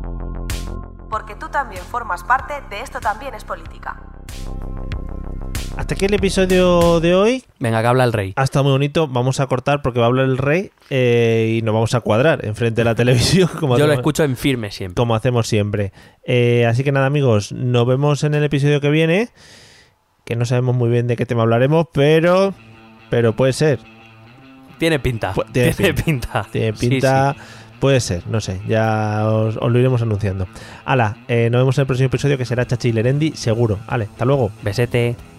Porque tú también formas parte de Esto también es política. Hasta aquí el episodio de hoy. Venga, que habla el rey. Ha estado muy bonito. Vamos a cortar porque va a hablar el rey eh, y nos vamos a cuadrar enfrente de la televisión. Como Yo lo escucho en firme siempre. como hacemos siempre. Eh, así que nada, amigos, nos vemos en el episodio que viene. Que no sabemos muy bien de qué tema hablaremos, pero. Pero puede ser. Tiene pinta. Pu- tiene Tiene, pinta. pinta. Tiene Sí, pinta. Puede ser, no sé. Ya os, lo iremos anunciando. Hala, eh, nos vemos en el próximo episodio que será Chachi Lerendi, seguro. Vale, hasta luego. Besete.